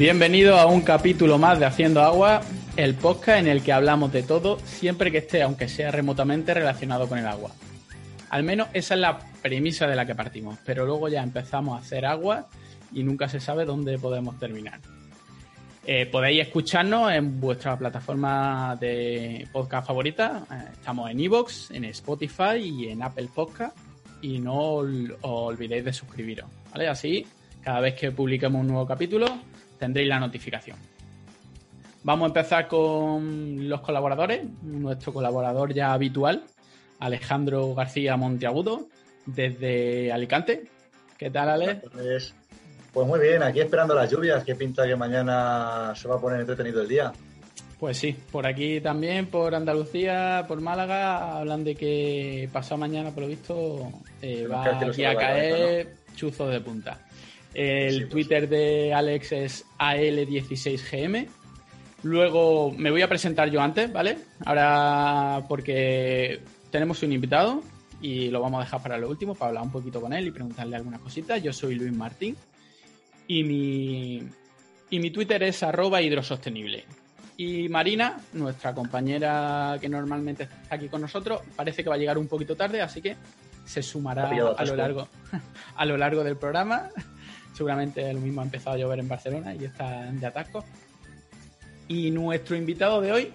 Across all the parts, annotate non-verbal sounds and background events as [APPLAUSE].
Bienvenido a un capítulo más de Haciendo Agua, el podcast en el que hablamos de todo, siempre que esté, aunque sea remotamente, relacionado con el agua. Al menos esa es la premisa de la que partimos, pero luego ya empezamos a hacer agua y nunca se sabe dónde podemos terminar. Eh, podéis escucharnos en vuestra plataforma de podcast favorita. Eh, estamos en Evox, en Spotify y en Apple Podcast. Y no olvidéis de suscribiros. ¿vale? Así, cada vez que publiquemos un nuevo capítulo, tendréis la notificación. Vamos a empezar con los colaboradores. Nuestro colaborador ya habitual, Alejandro García Monteagudo, desde Alicante. ¿Qué tal, Ale? Pues muy bien, aquí esperando las lluvias, que pinta que mañana se va a poner entretenido el día. Pues sí, por aquí también, por Andalucía, por Málaga, hablan de que pasado mañana, por lo visto, eh, va aquí a caer chuzo de punta. El pues Twitter de Alex es AL16GM. Luego me voy a presentar yo antes, ¿vale? Ahora porque tenemos un invitado y lo vamos a dejar para lo último, para hablar un poquito con él y preguntarle algunas cositas. Yo soy Luis Martín y mi, y mi Twitter es arroba hidrosostenible. Y Marina, nuestra compañera que normalmente está aquí con nosotros, parece que va a llegar un poquito tarde, así que se sumará a lo largo, [LAUGHS] a lo largo del programa. Seguramente lo mismo ha empezado a llover en Barcelona y está de atasco. Y nuestro invitado de hoy,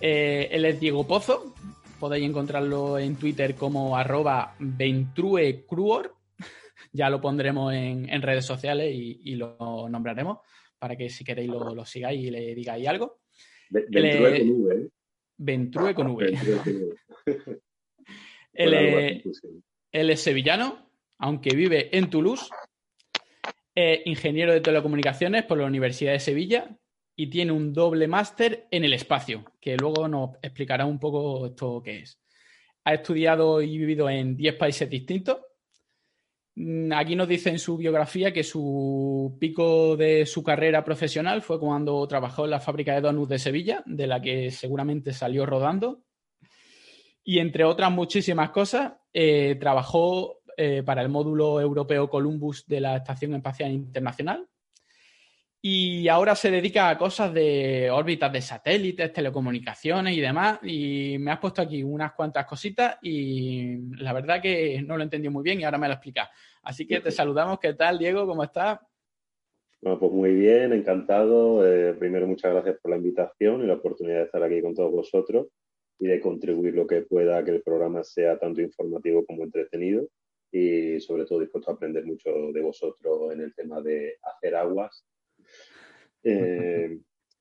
eh, él es Diego Pozo. Podéis encontrarlo en Twitter como arroba ventruecruor [LAUGHS] ya lo pondremos en, redes sociales y, lo nombraremos para que si queréis lo, sigáis y le digáis algo. Ventrue con V. ¿eh? Ventrue con V. él, es sevillano, aunque vive en Toulouse. Es ingeniero de telecomunicaciones por la Universidad de Sevilla y tiene un doble máster en el espacio, que luego nos explicará un poco esto qué es. Ha estudiado y vivido en 10 países distintos Mm, aquí nos dice en su biografía que su pico de su carrera profesional fue cuando trabajó en la fábrica de donuts de Sevilla, de la que seguramente salió rodando. Y entre otras muchísimas cosas, eh, trabajó eh, para el módulo europeo Columbus de la Estación Espacial Internacional, y ahora se dedica a cosas de órbitas de satélites, telecomunicaciones y demás. Y me has puesto aquí unas cuantas cositas y la verdad que no lo entendí muy bien y ahora me lo explicas. Así que te saludamos. ¿Qué tal, Diego? ¿Cómo estás? Bueno, pues muy bien, encantado. Eh, primero, muchas gracias por la invitación y la oportunidad de estar aquí con todos vosotros y de contribuir lo que pueda a que el programa sea tanto informativo como entretenido y sobre todo dispuesto a aprender mucho de vosotros en el tema de hacer aguas [LAUGHS] eh,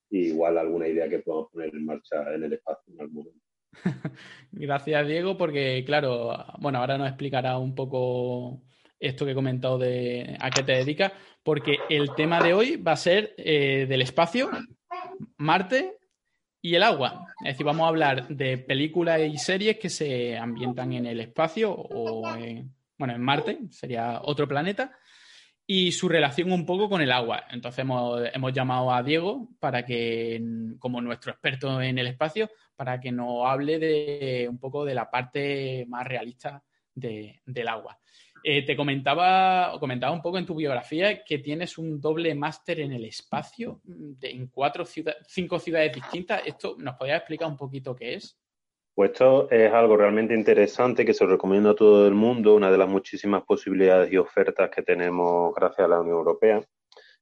igual alguna idea que podamos poner en marcha en el espacio en algún momento. [LAUGHS] Gracias, Diego, porque claro, bueno, ahora nos explicará un poco esto que he comentado de a qué te dedicas, porque el tema de hoy va a ser eh, del espacio, Marte y el agua. Es decir, vamos a hablar de películas y series que se ambientan en el espacio o, bueno, en Marte, sería otro planeta, y su relación un poco con el agua. Entonces hemos, llamado a Diego para que, como nuestro experto en el espacio, para que nos hable de un poco de la parte más realista del agua. Eh, te comentaba, comentaba un poco en tu biografía que tienes un doble máster en el espacio en cuatro ciudades, cinco ciudades distintas. ¿Esto nos podría explicar un poquito qué es? Pues esto es algo realmente interesante que se recomiendo a todo el mundo, una de las muchísimas posibilidades y ofertas que tenemos gracias a la Unión Europea.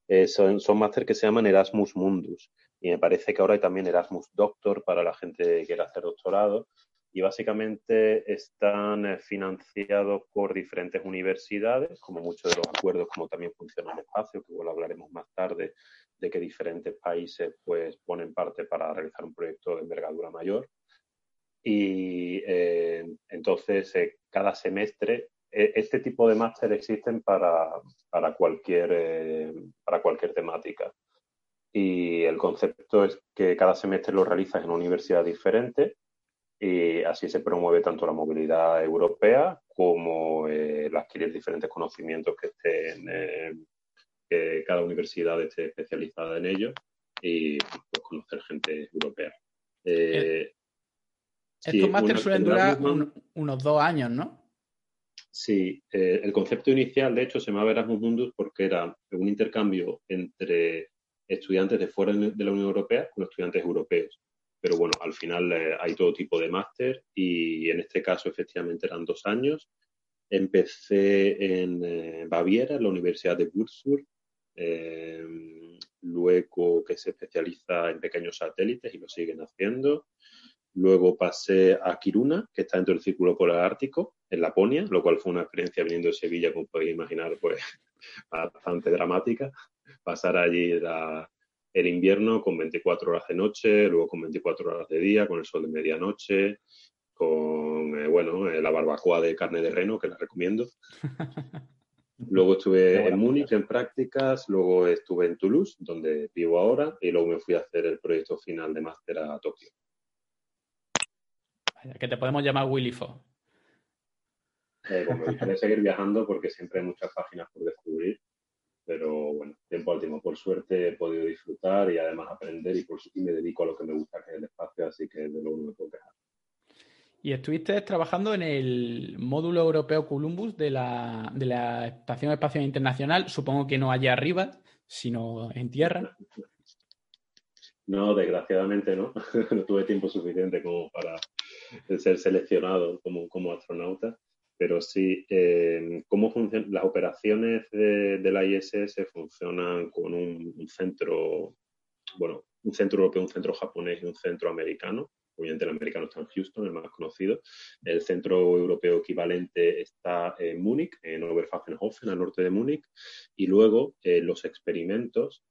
Eh, son, son máster que se llaman Erasmus Mundus y me parece que ahora hay también Erasmus Doctor para la gente que quiera hacer doctorado y básicamente están eh, financiados por diferentes universidades, como muchos de los acuerdos, como también funciona el espacio, que igual hablaremos más tarde, de que diferentes países pues ponen parte para realizar un proyecto de envergadura mayor. Y eh, entonces, eh, cada semestre, e, este tipo de máster existen para, para, cualquier, eh, para cualquier temática. Y el concepto es que cada semestre lo realizas en una universidad diferente y así se promueve tanto la movilidad europea como el adquirir diferentes conocimientos que estén, que cada universidad esté especializada en ello y pues, conocer gente europea. Estos másteres suelen durar unos dos años, ¿no? Sí, eh, el concepto inicial, de hecho, se llamaba Erasmus Mundus porque era un intercambio entre estudiantes de fuera de la Unión Europea con estudiantes europeos. Pero bueno, al final eh, hay todo tipo de máster y en este caso efectivamente eran dos años. Empecé en eh, Baviera, en la Universidad de Würzburg, luego que se especializa en pequeños satélites y lo siguen haciendo. Luego pasé a Kiruna, que está dentro del Círculo Polar Ártico, en Laponia, lo cual fue una experiencia viniendo de Sevilla, como podéis imaginar, pues [LAUGHS] bastante dramática. Pasar allí el invierno con 24 horas de noche, luego con 24 horas de día, con el sol de medianoche, con, eh, bueno, eh, la barbacoa de carne de reno, que la recomiendo. [LAUGHS] Luego estuve en Múnich en prácticas, luego estuve en Toulouse, donde vivo ahora, y luego me fui a hacer el proyecto final de máster a Tokio. Que te podemos llamar Willy Fo. Eh, me gustaría seguir viajando porque siempre hay muchas páginas por descubrir, pero bueno, tiempo al tiempo. Por suerte he podido disfrutar y además aprender y, por, y me dedico a lo que me gusta, que es el espacio, así que de luego no me puedo quejar. Y estuviste trabajando en el módulo europeo Columbus de la, de la Estación Espacial Internacional, supongo que no allá arriba, sino en tierra. No, desgraciadamente no. [LAUGHS] no tuve tiempo suficiente como para ser seleccionado como, como astronauta. Pero sí, eh, ¿cómo funcionan las operaciones de, la ISS? Funcionan con un, un centro, bueno, un centro europeo, un centro japonés y un centro americano obviamente el americano está en Houston, el más conocido. El centro europeo equivalente está en Múnich, en Oberpfaffenhofen, al norte de Múnich. Y luego eh, los experimentos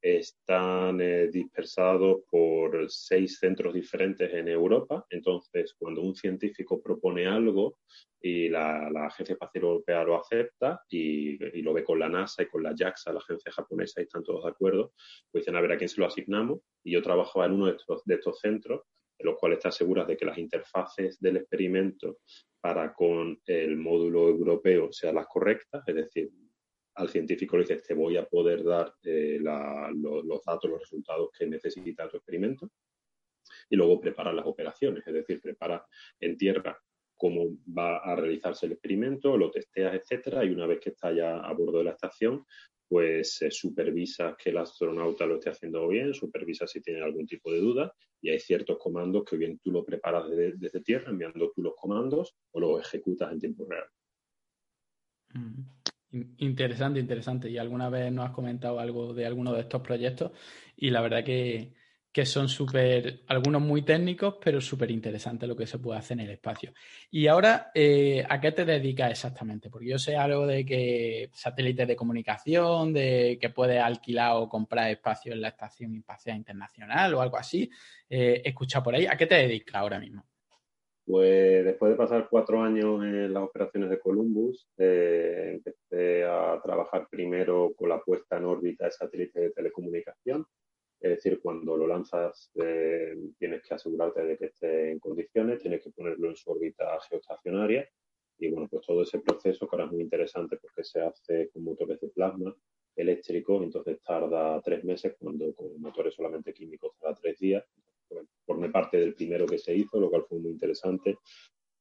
están eh, dispersados por seis centros diferentes en Europa. Entonces, cuando un científico propone algo y la, Agencia Espacial Europea lo acepta y, lo ve con la NASA y con la JAXA, la agencia japonesa, y están todos de acuerdo, pues dicen a ver a quién se lo asignamos. Y yo trabajaba en uno de estos, centros en los cuales está segura de que las interfaces del experimento para con el módulo europeo sean las correctas, es decir, al científico le dices, te voy a poder dar eh, los, datos, los resultados que necesita tu experimento, y luego prepara las operaciones, es decir, prepara en tierra cómo va a realizarse el experimento, lo testeas, etcétera, y una vez que está ya a bordo de la estación, pues supervisa que el astronauta lo esté haciendo bien, supervisa si tiene algún tipo de duda y hay ciertos comandos que bien tú lo preparas desde, tierra enviando tú los comandos o los ejecutas en tiempo real. Mm. Interesante, interesante. Y alguna vez nos has comentado algo de alguno de estos proyectos y la verdad que, que son súper, algunos muy técnicos, pero súper interesantes lo que se puede hacer en el espacio. Y ahora, eh, ¿a qué te dedicas exactamente? Porque yo sé algo de que satélites de comunicación, de que puedes alquilar o comprar espacio en la Estación Espacial Internacional o algo así. Eh, escucha por ahí, ¿a qué te dedicas ahora mismo? Pues después de pasar cuatro años en las operaciones de Columbus, eh, empecé a trabajar primero con la puesta en órbita de satélites de telecomunicación es decir, cuando lo lanzas eh, tienes que asegurarte de que esté en condiciones, tienes que ponerlo en su órbita geoestacionaria y bueno, pues todo ese proceso que ahora es muy interesante porque se hace con motores de plasma eléctrico, entonces tarda tres meses, cuando con motores solamente químicos tarda tres días. Formé parte del primero que se hizo, lo cual fue muy interesante.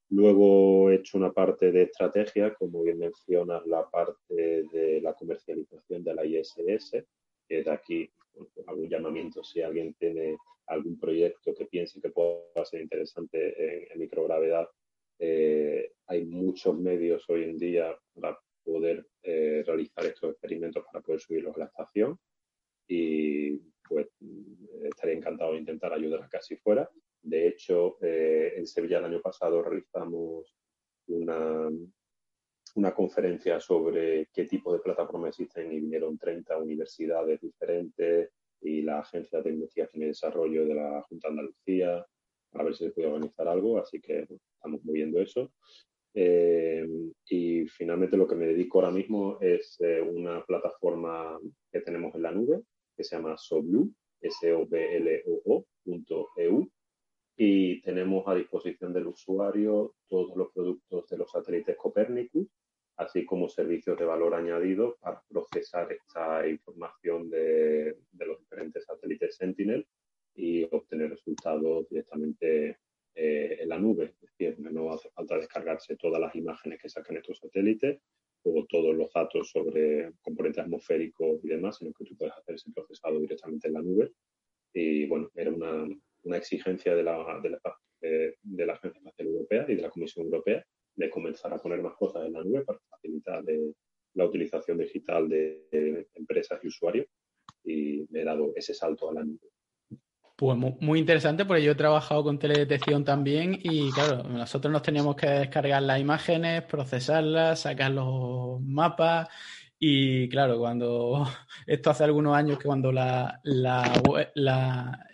Luego he hecho una parte de estrategia, como bien mencionas, la parte de la comercialización de la ISS, que de aquí algún llamamiento si alguien tiene algún proyecto que piense que pueda ser interesante en, microgravedad. Eh, hay muchos medios hoy en día para poder eh, realizar estos experimentos para poder subirlos a la estación y pues estaría encantado de intentar ayudar a fuera. De hecho, eh, en Sevilla el año pasado realizamos una, una conferencia sobre qué tipo de plataformas existen y vinieron 30 universidades diferentes y la Agencia de Investigación y Desarrollo de la Junta de Andalucía a ver si se puede organizar algo, así que estamos moviendo eso. Eh, y finalmente lo que me dedico ahora mismo es eh, una plataforma que tenemos en la nube que se llama SoBlue, s o b l o .eu, y tenemos a disposición del usuario todos los productos de los satélites Copernicus así como servicios de valor añadido para procesar esta información de, los diferentes satélites Sentinel y obtener resultados directamente eh, en la nube. Es decir, no hace falta descargarse todas las imágenes que sacan estos satélites, o todos los datos sobre componentes atmosféricos y demás, sino que tú puedes hacer ese procesado directamente en la nube. Y bueno, era una, una exigencia de la, de, la, de, la, Agencia Espacial Europea y de la Comisión Europea de comenzar a poner más cosas en la nube para facilitar la utilización digital de, empresas y usuarios y me he dado ese salto a la nube. Pues muy interesante porque yo he trabajado con teledetección también y claro, nosotros nos teníamos que descargar las imágenes, procesarlas, sacar los mapas y claro, cuando [LAUGHS] esto hace algunos años que cuando la,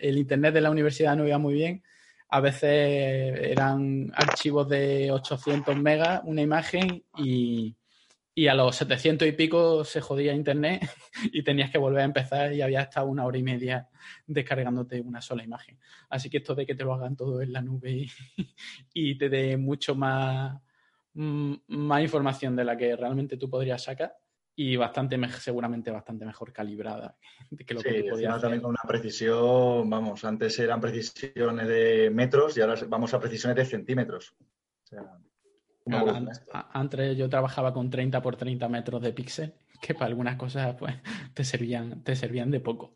el internet de la universidad no iba muy bien, a veces eran archivos de 800 megas una imagen y, y a los 700 y pico se jodía internet [LAUGHS] y tenías que volver a empezar y había hasta una hora y media descargándote una sola imagen. Así que esto de que te lo hagan todo en la nube y, [LAUGHS] te dé mucho más, mm, más información de la que realmente tú podrías sacar y bastante seguramente bastante mejor calibrada [LAUGHS] que lo sí, que también con una precisión, vamos, antes eran precisiones de metros y ahora vamos a precisiones de centímetros. O sea, antes yo trabajaba con 30 por 30 metros de píxel, que para algunas cosas pues [LAUGHS] te servían, te servían de poco.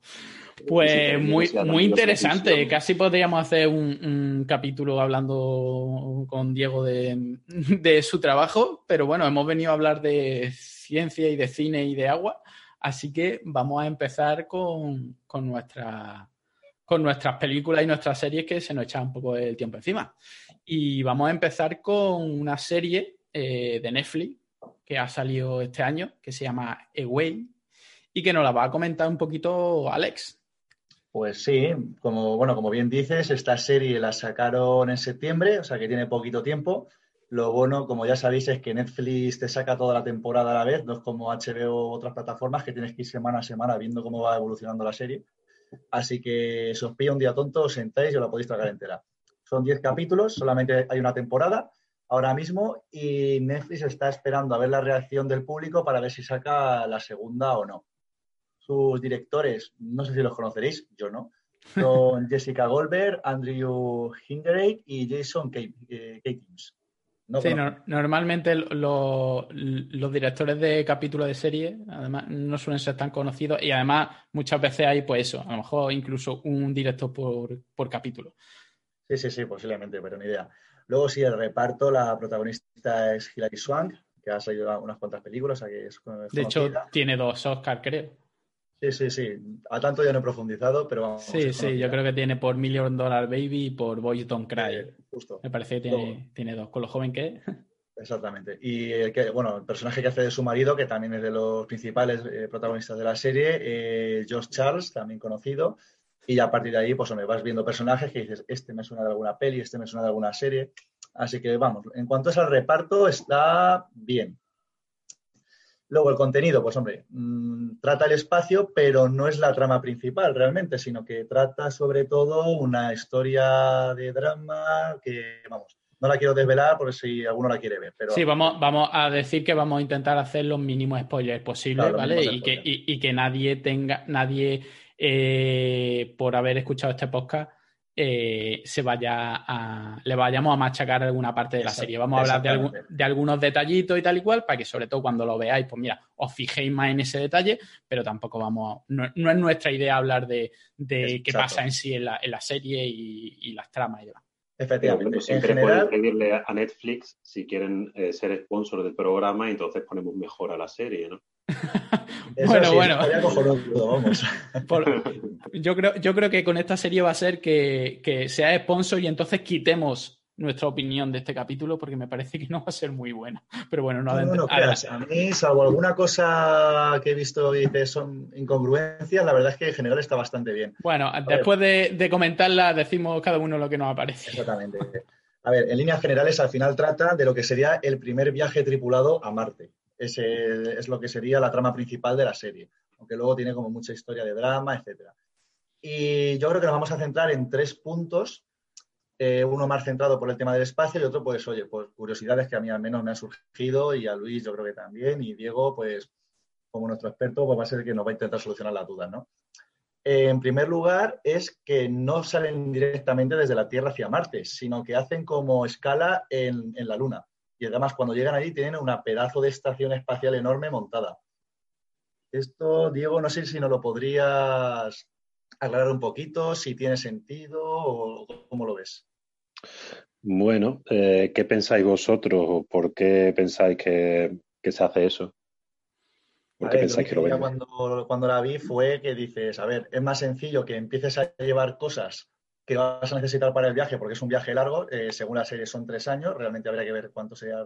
Pues muy, muy interesante. Casi podríamos hacer un, capítulo hablando con Diego de, de, su trabajo, pero bueno, hemos venido a hablar de ciencia y de cine y de agua, así que vamos a empezar con, con nuestra con nuestras películas y nuestras series que se nos echa un poco el tiempo encima. Y vamos a empezar con una serie eh, de Netflix que ha salido este año, que se llama Away, y que nos la va a comentar un poquito Alex. Pues sí, como, bueno, como bien dices, esta serie la sacaron en septiembre, o sea que tiene poquito tiempo. Lo bueno, como ya sabéis, es que Netflix te saca toda la temporada a la vez, no es como HBO u otras plataformas que tienes que ir semana a semana viendo cómo va evolucionando la serie. Así que si os pilla un día tonto, os sentáis y os la podéis tragar entera. Son 10 capítulos, solamente hay una temporada ahora mismo y Netflix está esperando a ver la reacción del público para ver si saca la segunda o no. Sus directores, no sé si los conoceréis, yo no, son [LAUGHS] Jessica Goldberg, Andrew Hinderake y Jason Katings sí, normalmente los directores de capítulos de serie, además, no suelen ser tan conocidos y además muchas veces hay, pues eso, a lo mejor incluso un director por, capítulo. Sí, sí, sí, posiblemente, pero ni idea. Luego sí, el reparto, la protagonista es Hilary Swank, que ha salido unas cuantas películas. de hecho, tiene dos Oscars, creo. Sí, sí, sí. A tanto ya no he profundizado, pero vamos. Sí, sí, yo creo que tiene por Million Dollar Baby y por Boys Don't Cry. justo. Me parece que tiene, dos, con lo joven que es. Exactamente. Y el que, bueno, el personaje que hace de su marido, que también es de los principales eh, protagonistas de la serie, eh, Josh Charles, también conocido. Y a partir de ahí, pues me vas viendo personajes que dices, este me suena de alguna peli, este me suena de alguna serie. Así que vamos, en cuanto es al reparto, está bien. Luego el contenido, pues hombre, mm, trata el espacio, pero no es la trama principal realmente, sino que trata sobre todo una historia de drama que, vamos, no la quiero desvelar por si alguno la quiere ver. Pero... Sí, vamos, vamos a decir que vamos a intentar hacer los mínimos spoilers posibles, ¿vale? Y que, y, que, nadie tenga, nadie, eh, por haber escuchado este podcast, eh, se vaya a, le vayamos a machacar alguna parte de la serie. Vamos a hablar de, algunos detallitos y tal y cual, para que sobre todo cuando lo veáis, pues mira, os fijéis más en ese detalle, pero tampoco vamos, no, es nuestra idea hablar de, qué pasa en sí en la, serie y, las tramas y demás. Efectivamente. siempre pueden pedirle a Netflix si quieren eh, ser sponsor del programa y entonces ponemos mejor a la serie, ¿no? [LAUGHS] bueno, bueno. [LAUGHS] yo, creo, yo creo que con esta serie va a ser que, sea sponsor y entonces quitemos nuestra opinión de este capítulo porque me parece que no va a ser muy buena. Pero bueno, no, no, A mí, salvo alguna cosa que he visto y que son incongruencias, la verdad es que en general está bastante bien. Bueno, después de, comentarla, decimos cada uno lo que nos aparece. Exactamente. A ver, en líneas generales, al final trata de lo que sería el primer viaje tripulado a Marte. Ese es lo que sería la trama principal de la serie, aunque luego tiene como mucha historia de drama, etcétera. Y yo creo que nos vamos a centrar en tres puntos, eh, uno más centrado por el tema del espacio y otro, pues, oye, pues curiosidades que a mí al menos me han surgido y a Luis yo creo que también, y Diego, pues, como nuestro experto, pues va a ser que nos va a intentar solucionar las dudas, ¿no? en primer lugar, es que no salen directamente desde la Tierra hacia Marte, sino que hacen como escala en la Luna. Y además, cuando llegan allí, tienen una pedazo de estación espacial enorme montada. Esto, Diego, no sé si nos lo podrías aclarar un poquito, si tiene sentido o cómo lo ves. Bueno, eh, ¿qué pensáis vosotros? ¿Por qué pensáis que, se hace eso? ¿Por qué pensáis que lo cuando, cuando la vi fue que dices, a ver, es más sencillo que empieces a llevar cosas que vas a necesitar para el viaje, porque es un viaje largo, eh, según la serie son tres años, realmente habría que ver cuánto sea,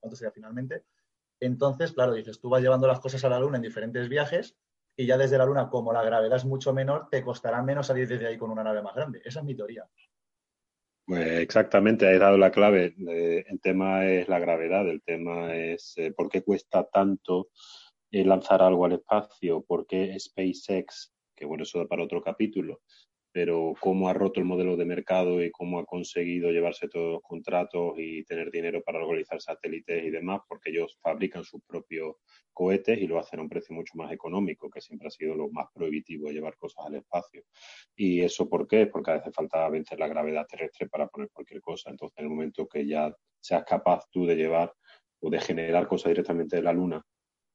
cuánto sea finalmente. Entonces, claro, dices, tú vas llevando las cosas a la Luna en diferentes viajes y ya desde la Luna, como la gravedad es mucho menor, te costará menos salir desde ahí con una nave más grande. Esa es mi teoría. Pues exactamente, has dado la clave. Eh, el tema es la gravedad, el tema es eh, por qué cuesta tanto lanzar algo al espacio, por qué SpaceX, que bueno, eso da para otro capítulo, pero cómo ha roto el modelo de mercado y cómo ha conseguido llevarse todos los contratos y tener dinero para localizar satélites y demás, porque ellos fabrican sus propios cohetes y lo hacen a un precio mucho más económico, que siempre ha sido lo más prohibitivo de llevar cosas al espacio. ¿Y eso por qué? Porque veces falta vencer la gravedad terrestre para poner cualquier cosa. Entonces, en el momento que ya seas capaz tú de llevar o de generar cosas directamente de la Luna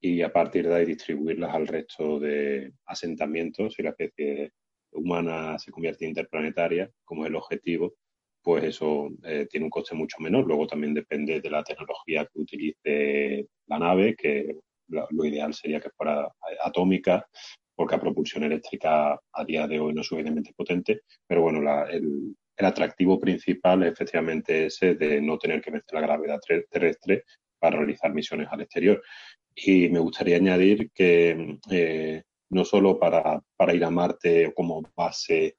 y a partir de ahí distribuirlas al resto de asentamientos y la especie humana se convierte en interplanetaria, como es el objetivo, pues eso eh, tiene un coste mucho menor. Luego también depende de la tecnología que utilice la nave, que lo, ideal sería que fuera atómica, porque la propulsión eléctrica a día de hoy no es suficientemente potente. Pero bueno, el, el, atractivo principal es efectivamente ese de no tener que vencer la gravedad terrestre para realizar misiones al exterior. Y me gustaría añadir que eh, no solo para, ir a Marte como base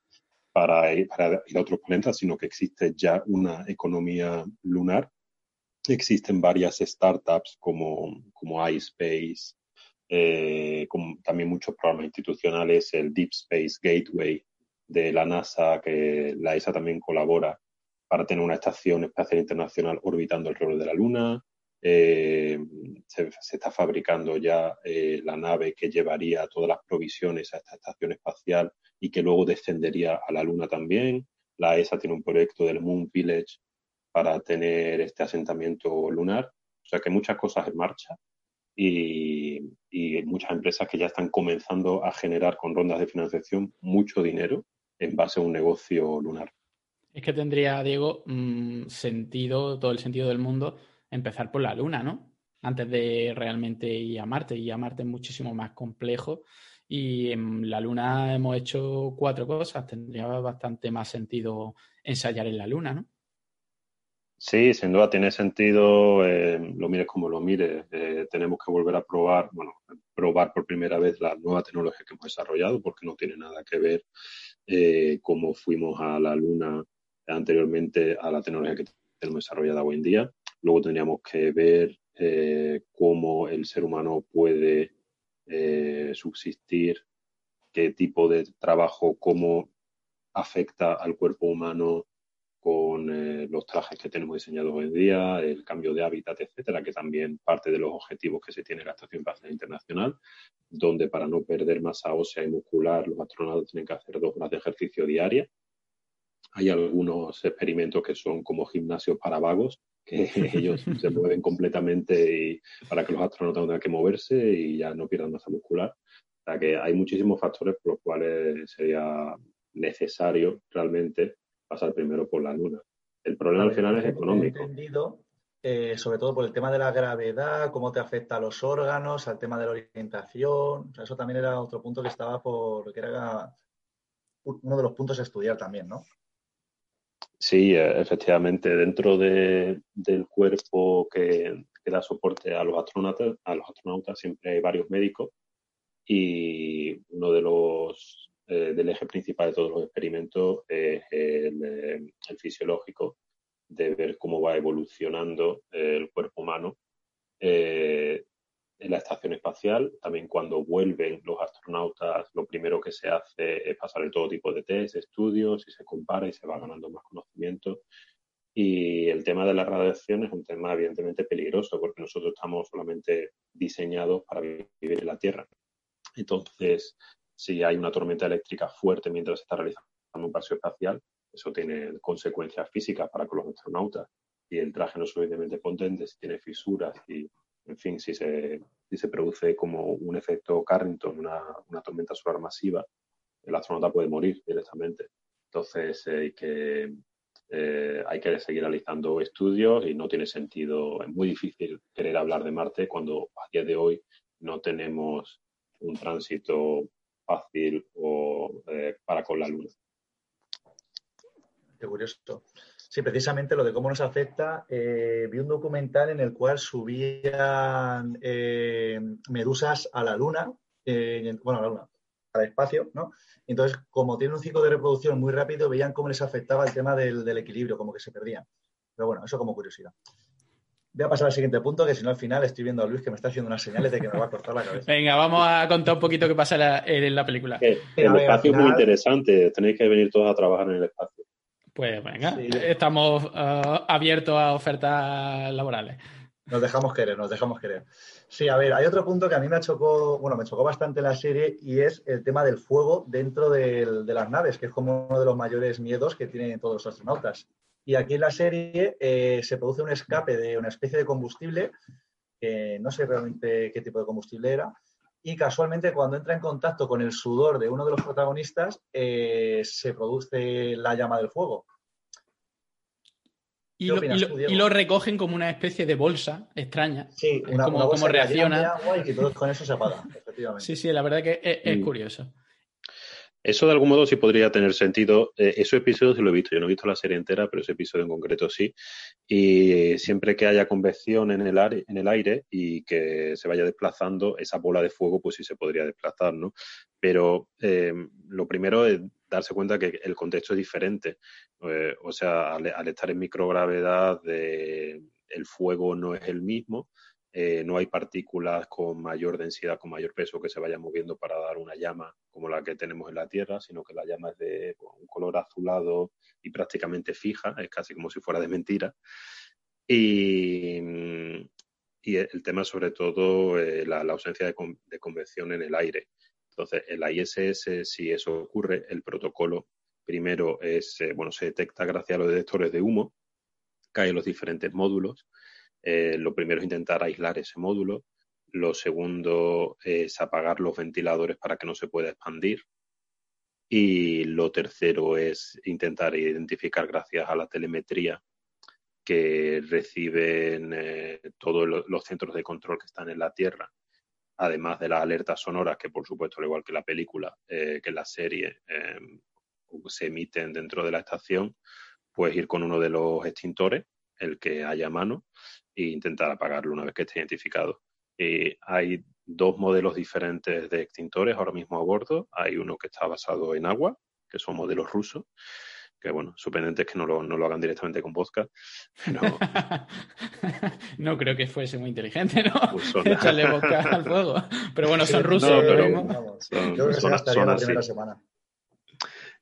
para ir, para ir a otros planetas, sino que existe ya una economía lunar. Existen varias startups como, como iSpace, eh, también muchos programas institucionales, el Deep Space Gateway de la NASA, que la ESA también colabora para tener una estación espacial internacional orbitando alrededor de la Luna. Eh, se, está fabricando ya eh, la nave que llevaría todas las provisiones a esta estación espacial y que luego descendería a la Luna también. La ESA tiene un proyecto del Moon Village para tener este asentamiento lunar. O sea que muchas cosas en marcha y, y muchas empresas que ya están comenzando a generar con rondas de financiación mucho dinero en base a un negocio lunar. Es que tendría, Diego, mm, sentido, todo el sentido del mundo, empezar por la Luna, ¿no? Antes de realmente ir a Marte. Y a Marte es muchísimo más complejo. Y en la Luna hemos hecho cuatro cosas. Tendría bastante más sentido ensayar en la Luna, ¿no? Sí, sin duda tiene sentido, eh, lo mires como lo mires. Eh, tenemos que volver a probar, bueno, probar por primera vez la nueva tecnología que hemos desarrollado, porque no tiene nada que ver eh, cómo fuimos a la Luna anteriormente a la tecnología que tenemos desarrollada hoy en día. Luego tendríamos que ver eh, cómo el ser humano puede eh, subsistir, qué tipo de trabajo, cómo afecta al cuerpo humano con eh, los trajes que tenemos diseñados hoy en día, el cambio de hábitat, etcétera, que también parte de los objetivos que se tiene en la Estación Espacial Internacional, donde para no perder masa ósea y muscular, los astronautas tienen que hacer dos horas de ejercicio diaria. Hay algunos experimentos que son como gimnasios para vagos, que [LAUGHS] ellos se mueven completamente y para que los astronautas no tengan que moverse y ya no pierdan masa muscular. O sea que hay muchísimos factores por los cuales sería necesario realmente pasar primero por la Luna. El problema al final es económico. Entendido, eh, sobre todo por el tema de la gravedad, cómo te afecta a los órganos, al tema de la orientación. eso también era otro punto que estaba por, que era uno de los puntos a estudiar también, ¿no? Sí, e, efectivamente, dentro del cuerpo que, da soporte a los astronautas, a los astronautas siempre hay varios médicos y uno de los eh, del eje principal de todos los experimentos es el, eh, fisiológico de ver cómo va evolucionando el cuerpo humano. Eh, en la estación espacial. También cuando vuelven los astronautas, lo primero que se hace es pasar todo tipo de test, estudios, y se compara y se va ganando más conocimiento. Y el tema de la radiación es un tema evidentemente peligroso porque nosotros estamos solamente diseñados para vivir en la Tierra. Entonces, si hay una tormenta eléctrica fuerte mientras se está realizando un paseo espacial, eso tiene consecuencias físicas para los astronautas y el traje no es suficientemente potente, si tiene fisuras y, en fin, si se, si se produce como un efecto Carrington, una, tormenta solar masiva, el astronauta puede morir directamente. Entonces hay que, eh, hay que seguir realizando estudios y no tiene sentido, es muy difícil querer hablar de Marte cuando a día de hoy no tenemos un tránsito fácil o, eh, para con la Luna. Qué curioso. Sí, precisamente lo de cómo nos afecta. Eh, vi un documental en el cual subían medusas a la Luna, bueno, a la Luna, al espacio, ¿no? Entonces, como tiene un ciclo de reproducción muy rápido, veían cómo les afectaba el tema del, equilibrio, como que se perdían. Pero bueno, eso como curiosidad. Voy a pasar al siguiente punto, que si no al final estoy viendo a Luis que me está haciendo unas señales de que me va a cortar la cabeza. Venga, vamos a contar un poquito qué pasa en la, película. el espacio es muy interesante, tenéis que venir todos a trabajar en el espacio. Pues venga, estamos uh, abiertos a ofertas laborales. Nos dejamos querer, nos dejamos querer. Sí, a ver, hay otro punto que a mí me chocó, bueno, me chocó bastante la serie y es el tema del fuego dentro de las naves, que es como uno de los mayores miedos que tienen todos los astronautas. Y aquí en la serie eh, se produce un escape de una especie de combustible, que no sé realmente qué tipo de combustible era, y casualmente cuando entra en contacto con el sudor de uno de los protagonistas, eh, se produce la llama del fuego. Y lo, recogen como una especie de bolsa extraña. Sí, una, como, bolsa reacciona. y que todo con eso se apaga, efectivamente. Sí, sí, la verdad que es, curioso. Eso de algún modo sí podría tener sentido. Eh, ese episodio sí lo he visto. Yo no he visto la serie entera, pero ese episodio en concreto sí. Y siempre que haya convección en el, aire, en el aire y que se vaya desplazando, esa bola de fuego, pues sí se podría desplazar, ¿no? Pero eh, lo primero es darse cuenta que el contexto es diferente. Eh, o sea, al, estar en microgravedad, el fuego no es el mismo. Eh, no hay partículas con mayor densidad, con mayor peso que se vayan moviendo para dar una llama como la que tenemos en la Tierra, sino que la llama es de un color azulado y prácticamente fija, es casi como si fuera de mentira. Y, el tema sobre todo eh, la, ausencia de, convección en el aire. Entonces, en la ISS, si eso ocurre, el protocolo primero es, eh, bueno, se detecta gracias a los detectores de humo, caen los diferentes módulos. Eh, lo primero es intentar aislar ese módulo. Lo segundo es apagar los ventiladores para que no se pueda expandir. Y lo tercero es intentar identificar, gracias a la telemetría que reciben eh, todos los centros de control que están en la Tierra, además de las alertas sonoras, que por supuesto, al igual que la película, eh, que la serie, se emiten dentro de la estación, pues ir con uno de los extintores, el que haya mano, e intentar apagarlo una vez que esté identificado. hay dos modelos diferentes de extintores ahora mismo a bordo. Hay uno que está basado en agua, que son modelos rusos, que bueno, sorprendente es que no lo, no lo hagan directamente con vodka. [LAUGHS] no creo que fuese muy inteligente, ¿no? Pues Echarle vodka [LAUGHS] al fuego. Pero bueno, son rusos. No, pero, son, semana.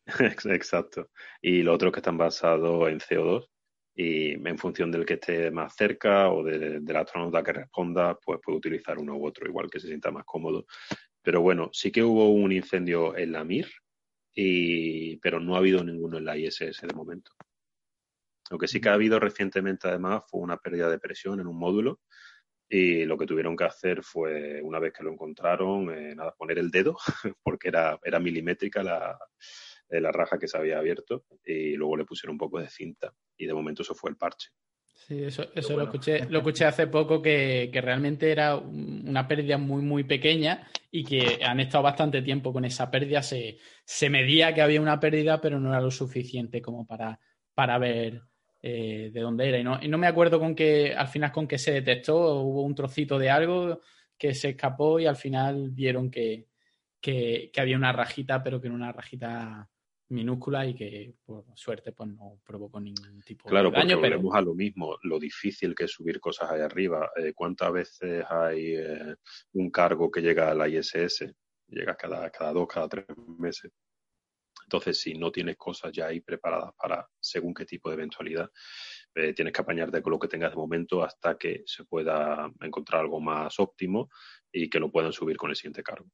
[LAUGHS] Exacto. Y los otros que están basados en CO2 y en función del que esté más cerca o de, del astronauta que responda, pues puede utilizar uno u otro, igual que se sienta más cómodo. Pero bueno, sí que hubo un incendio en la Mir, pero no ha habido ninguno en la ISS de momento. Lo que sí que ha habido recientemente, además, fue una pérdida de presión en un módulo y lo que tuvieron que hacer fue, una vez que lo encontraron, eh, nada, poner el dedo, [LAUGHS] porque era, era milimétrica la, eh, la raja que se había abierto y luego le pusieron un poco de cinta y de momento eso fue el parche. Sí, eso, eso lo, escuché, lo escuché hace poco que, realmente era una pérdida muy, muy pequeña y que han estado bastante tiempo con esa pérdida. Se, se medía que había una pérdida, pero no era lo suficiente como para, para ver eh, de dónde era. Y no, y no me acuerdo con qué, al final con qué se detectó. Hubo un trocito de algo que se escapó y al final vieron que, que, que había una rajita, pero que era una rajita minúscula y que por suerte pues no provocó ningún tipo de daño. Claro, pero a lo mismo, lo difícil que es subir cosas ahí arriba. Eh, ¿Cuántas veces hay eh, un cargo que llega a la ISS? Llega cada, cada dos, cada tres meses. Entonces, si no tienes cosas ya ahí preparadas para según qué tipo de eventualidad, eh, tienes que apañarte con lo que tengas de momento hasta que se pueda encontrar algo más óptimo y que lo puedan subir con el siguiente cargo.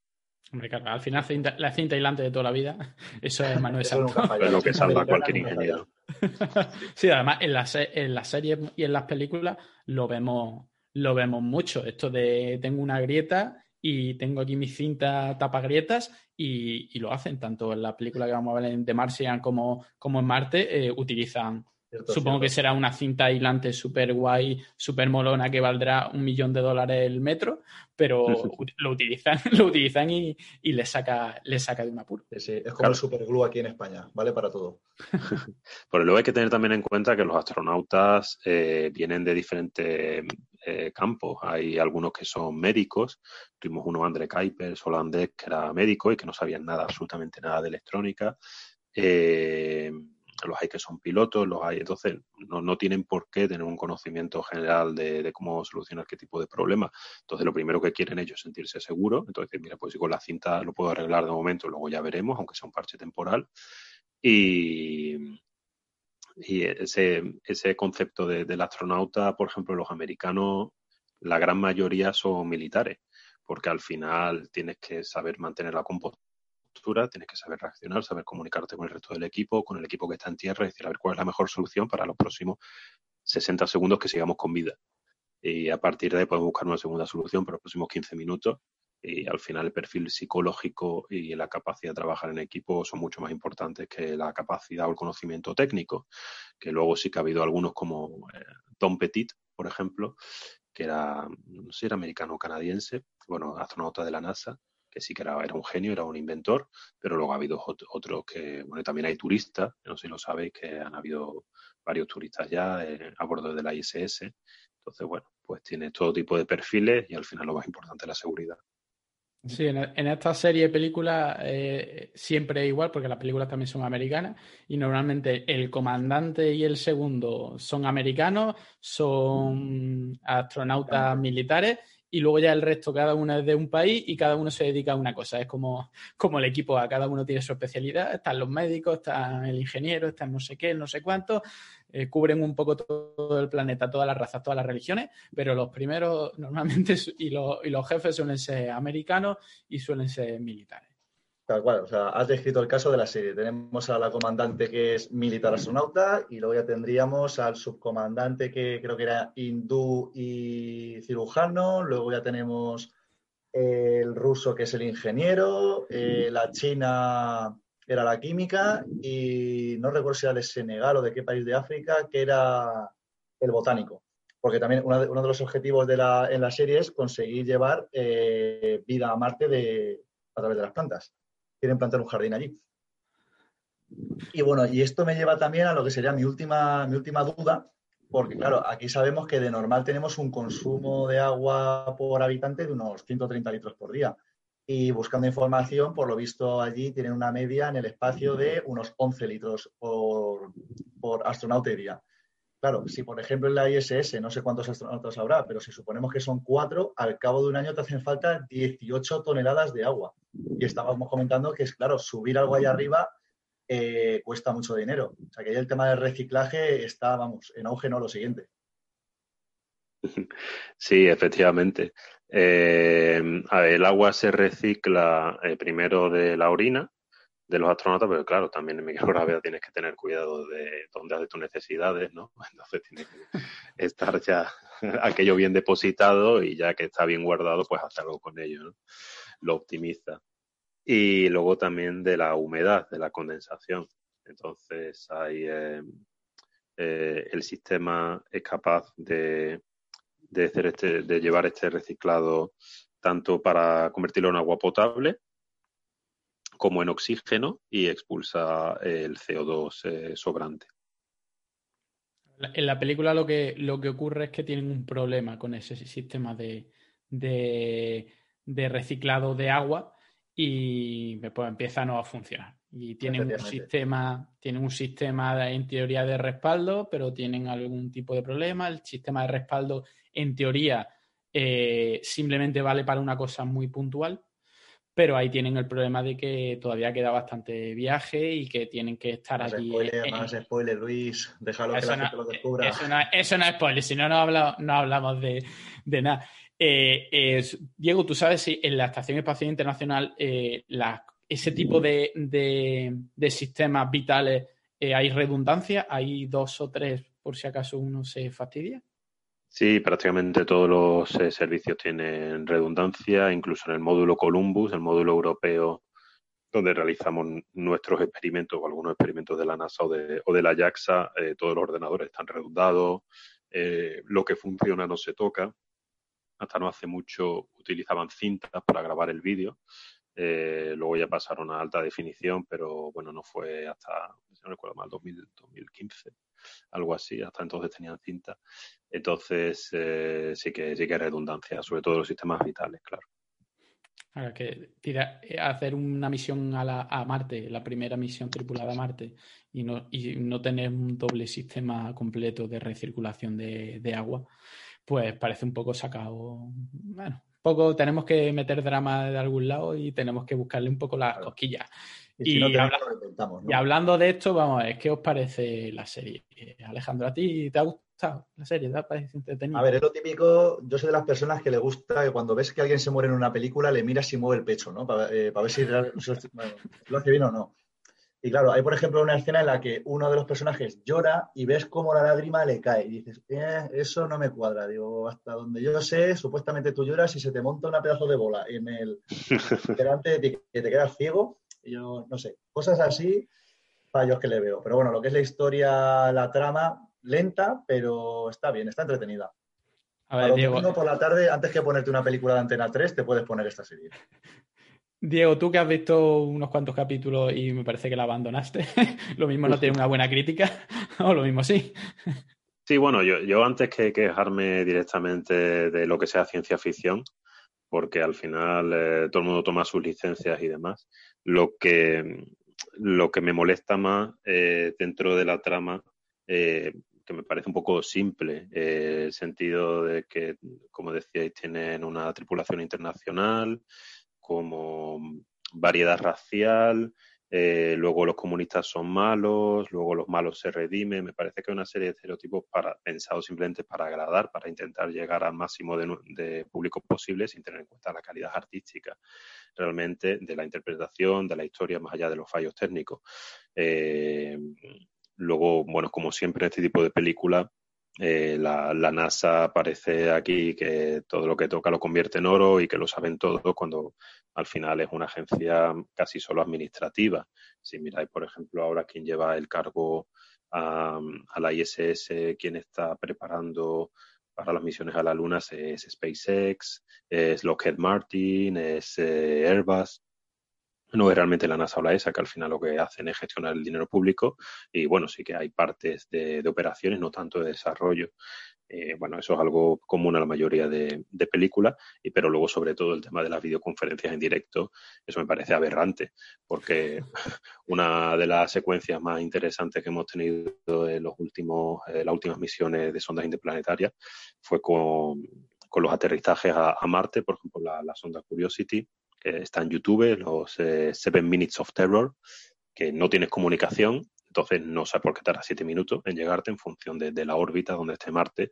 Hombre, claro, al final la cinta aislante de toda la vida, [LAUGHS] eso es Manuel Santos. Es lo que salva cualquier ingeniero. [LAUGHS] sí, además en las, en las series y en las películas lo vemos, lo vemos mucho. Esto de tengo una grieta y tengo aquí mi cinta tapa grietas y, lo hacen tanto en la película que vamos a ver en The Martian como, como en Marte, eh, utilizan Supongo que será una cinta aislante súper guay, súper molona que valdrá un millón de dólares el metro, pero lo utilizan, [LAUGHS] lo utilizan y, y le saca, le saca de un apuro. Sí, es como el superglue aquí en España, vale para todo. [LAUGHS] Pero luego hay que tener también en cuenta que los astronautas eh, vienen de diferentes eh, campos. Hay algunos que son médicos. Tuvimos uno, André Kuipers, holandés, que era médico y que no sabían nada, absolutamente nada de electrónica. Eh, los hay que son pilotos, los hay, entonces no, no tienen por qué tener un conocimiento general de, cómo solucionar qué tipo de problema. Entonces lo primero que quieren ellos es sentirse seguros, entonces mira, pues si con la cinta lo puedo arreglar de momento, luego ya veremos, aunque sea un parche temporal. Y, y ese, ese concepto del astronauta, por ejemplo, los americanos, la gran mayoría son militares, porque al final tienes que saber mantener la compostura tienes que saber reaccionar, saber comunicarte con el resto del equipo, con el equipo que está en tierra y decir a ver cuál es la mejor solución para los próximos 60 segundos que sigamos con vida. Y a partir de ahí podemos buscar una segunda solución para los próximos 15 minutos. Y al final el perfil psicológico y la capacidad de trabajar en equipo son mucho más importantes que la capacidad o el conocimiento técnico, que luego sí que ha habido algunos como eh, Tom Petit, por ejemplo, que era, no sé era americano o canadiense, bueno, astronauta de la NASA, que sí que era, un genio, era un inventor, pero luego ha habido otros que, bueno, también hay turistas, no sé si lo sabéis, que han habido varios turistas ya eh, a bordo de la ISS. Entonces, bueno, pues tiene todo tipo de perfiles y al final lo más importante es la seguridad. Sí, en, esta serie de películas eh, siempre es igual, porque las películas también son americanas, y normalmente el comandante y el segundo son americanos, son astronautas militares, y luego ya el resto, cada uno es de un país y cada uno se dedica a una cosa. Es como, como el equipo A, cada uno tiene su especialidad. Están los médicos, está el ingeniero, están no sé qué, no sé cuánto. Eh, cubren un poco todo el planeta, todas las razas, todas las religiones, pero los primeros [LAUGHS] normalmente y los, y los jefes suelen ser americanos y suelen ser militares. Tal cual, o sea, has descrito el caso de la serie. Tenemos a la comandante que es militar astronauta y luego ya tendríamos al subcomandante que creo que era hindú y cirujano. Luego ya tenemos el ruso que es el ingeniero, eh, la china era la química y no recuerdo si era de Senegal o de qué país de África, que era el botánico. Porque también uno de, los objetivos de la, en la serie es conseguir llevar eh, vida a Marte de, a través de las plantas quieren plantar un jardín allí. Y bueno, y esto me lleva también a lo que sería mi última, mi última duda, porque claro, aquí sabemos que de normal tenemos un consumo de agua por habitante de unos 130 litros por día. Y buscando información, por lo visto allí tienen una media en el espacio de unos 11 litros por, por astronauta y día. Claro, si por ejemplo en la ISS no sé cuántos astronautas habrá, pero si suponemos que son cuatro, al cabo de un año te hacen falta 18 toneladas de agua. Y estábamos comentando que es claro, subir algo ahí arriba eh, cuesta mucho dinero. O sea que ahí el tema del reciclaje está, vamos, en auge, no lo siguiente. Sí, efectivamente. Eh, el agua se recicla eh, primero de la orina, de los astronautas, pero claro, también en microgravedad tienes que tener cuidado de dónde haces tus necesidades, ¿no? [LAUGHS] Entonces tiene que estar ya [LAUGHS] aquello bien depositado y ya que está bien guardado, pues hacerlo con ello, ¿no? Lo optimiza. Y luego también de la humedad, de la condensación. Entonces hay eh, eh, el sistema es capaz de, este, de llevar este reciclado tanto para convertirlo en agua potable como en oxígeno y expulsa el CO2 eh, sobrante. En la película lo que, lo que ocurre es que tienen un problema con ese sistema de, reciclado de agua y pues, empieza a no funcionar. Y tienen un sistema, tienen un sistema en teoría de respaldo, pero tienen algún tipo de problema. El sistema de respaldo, en teoría, eh, simplemente vale para una cosa muy puntual, pero ahí tienen el problema de que todavía queda bastante viaje y que tienen que estar allí. Spoiler, más spoiler, Luis, déjalo que la gente lo descubra. Eso no, eso no es spoiler, si no, no, hablamos de, nada. Eh, Diego, tú sabes si en la Estación Espacial Internacional eh, ese tipo de, sistemas vitales eh, ¿hay redundancia? ¿Hay dos o tres por si acaso uno se fastidia? Sí, prácticamente todos los eh, servicios tienen redundancia, incluso en el módulo Columbus, el módulo europeo donde realizamos nuestros experimentos o algunos experimentos de la NASA o de, o de la JAXA, eh, todos los ordenadores están redundados, lo que funciona no se toca. Hasta no hace mucho utilizaban cintas para grabar el vídeo eh, luego ya pasaron a alta definición, pero bueno, no fue hasta, si no recuerdo mal, 2015, algo así. Hasta entonces tenían cinta. Entonces eh, sí que sí que hay redundancia, sobre todo los sistemas vitales, claro. Ahora que eh, hacer una misión a, la, a Marte, la primera misión tripulada a Marte, y no, y no tener un doble sistema completo de recirculación de agua, pues parece un poco sacado. Bueno, poco tenemos que meter drama de algún lado y tenemos que buscarle un poco las cosquillas. Y, hablando de esto, vamos a ver, ¿qué os parece la serie? Alejandro, ¿a ti te ha gustado la serie? ¿Te parece A ver, es lo típico, yo soy de las personas que le gusta que cuando ves que alguien se muere en una película, le miras y mueve el pecho, ¿no? Para, eh, ver [LAUGHS] si lo hace bien o no. Y claro, hay por ejemplo una escena en la que uno de los personajes llora y ves cómo la lágrima le cae. Y dices, eh, eso no me cuadra. Digo, hasta donde yo sé, supuestamente tú lloras y se te monta una pedazo de bola en el [LAUGHS] delante de ti, que te quedas ciego. Y yo no sé, cosas así, fallos que le veo. Pero bueno, lo que es la historia, la trama, lenta, pero está bien, está entretenida. A ver, Diego. por la tarde, antes que ponerte una película de Antena 3, te puedes poner esta serie. [LAUGHS] Diego, tú que has visto unos cuantos capítulos y me parece que la abandonaste, [LAUGHS] lo mismo no tiene una buena crítica, [LAUGHS] o lo mismo sí. Sí, bueno, yo, yo antes que quejarme directamente de lo que sea ciencia ficción, porque al final eh, todo el mundo toma sus licencias y demás, lo que, lo que me molesta más eh, dentro de la trama, eh, que me parece un poco simple, el sentido de que, como decíais, tienen una tripulación internacional, como variedad racial, eh, luego los comunistas son malos, luego los malos se redimen. Me parece que es una serie de estereotipos pensados simplemente para agradar, para intentar llegar al máximo de, públicos posible sin tener en cuenta la calidad artística realmente de la interpretación, de la historia, más allá de los fallos técnicos. Eh, luego, bueno, como siempre en este tipo de películas, eh, la, NASA parece aquí que todo lo que toca lo convierte en oro y que lo saben todos cuando al final es una agencia casi solo administrativa. Si miráis, por ejemplo, ahora quien lleva el cargo a, la ISS, quien está preparando para las misiones a la Luna es, SpaceX, es Lockheed Martin, es eh, Airbus no es realmente la NASA o la ESA, que al final lo que hacen es gestionar el dinero público. Y bueno, sí que hay partes de, operaciones, no tanto de desarrollo. Eh, bueno, eso es algo común a la mayoría de, películas, y, pero luego sobre todo el tema de las videoconferencias en directo, eso me parece aberrante, porque [LAUGHS] una de las secuencias más interesantes que hemos tenido en los últimos, eh, las últimas misiones de sondas interplanetarias fue con, los aterrizajes a, Marte, por ejemplo, la, la sonda Curiosity, está en YouTube, los eh, Seven Minutes of Terror, que no tienes comunicación, entonces no sabes por qué tarda siete minutos en llegarte en función de, la órbita donde esté Marte,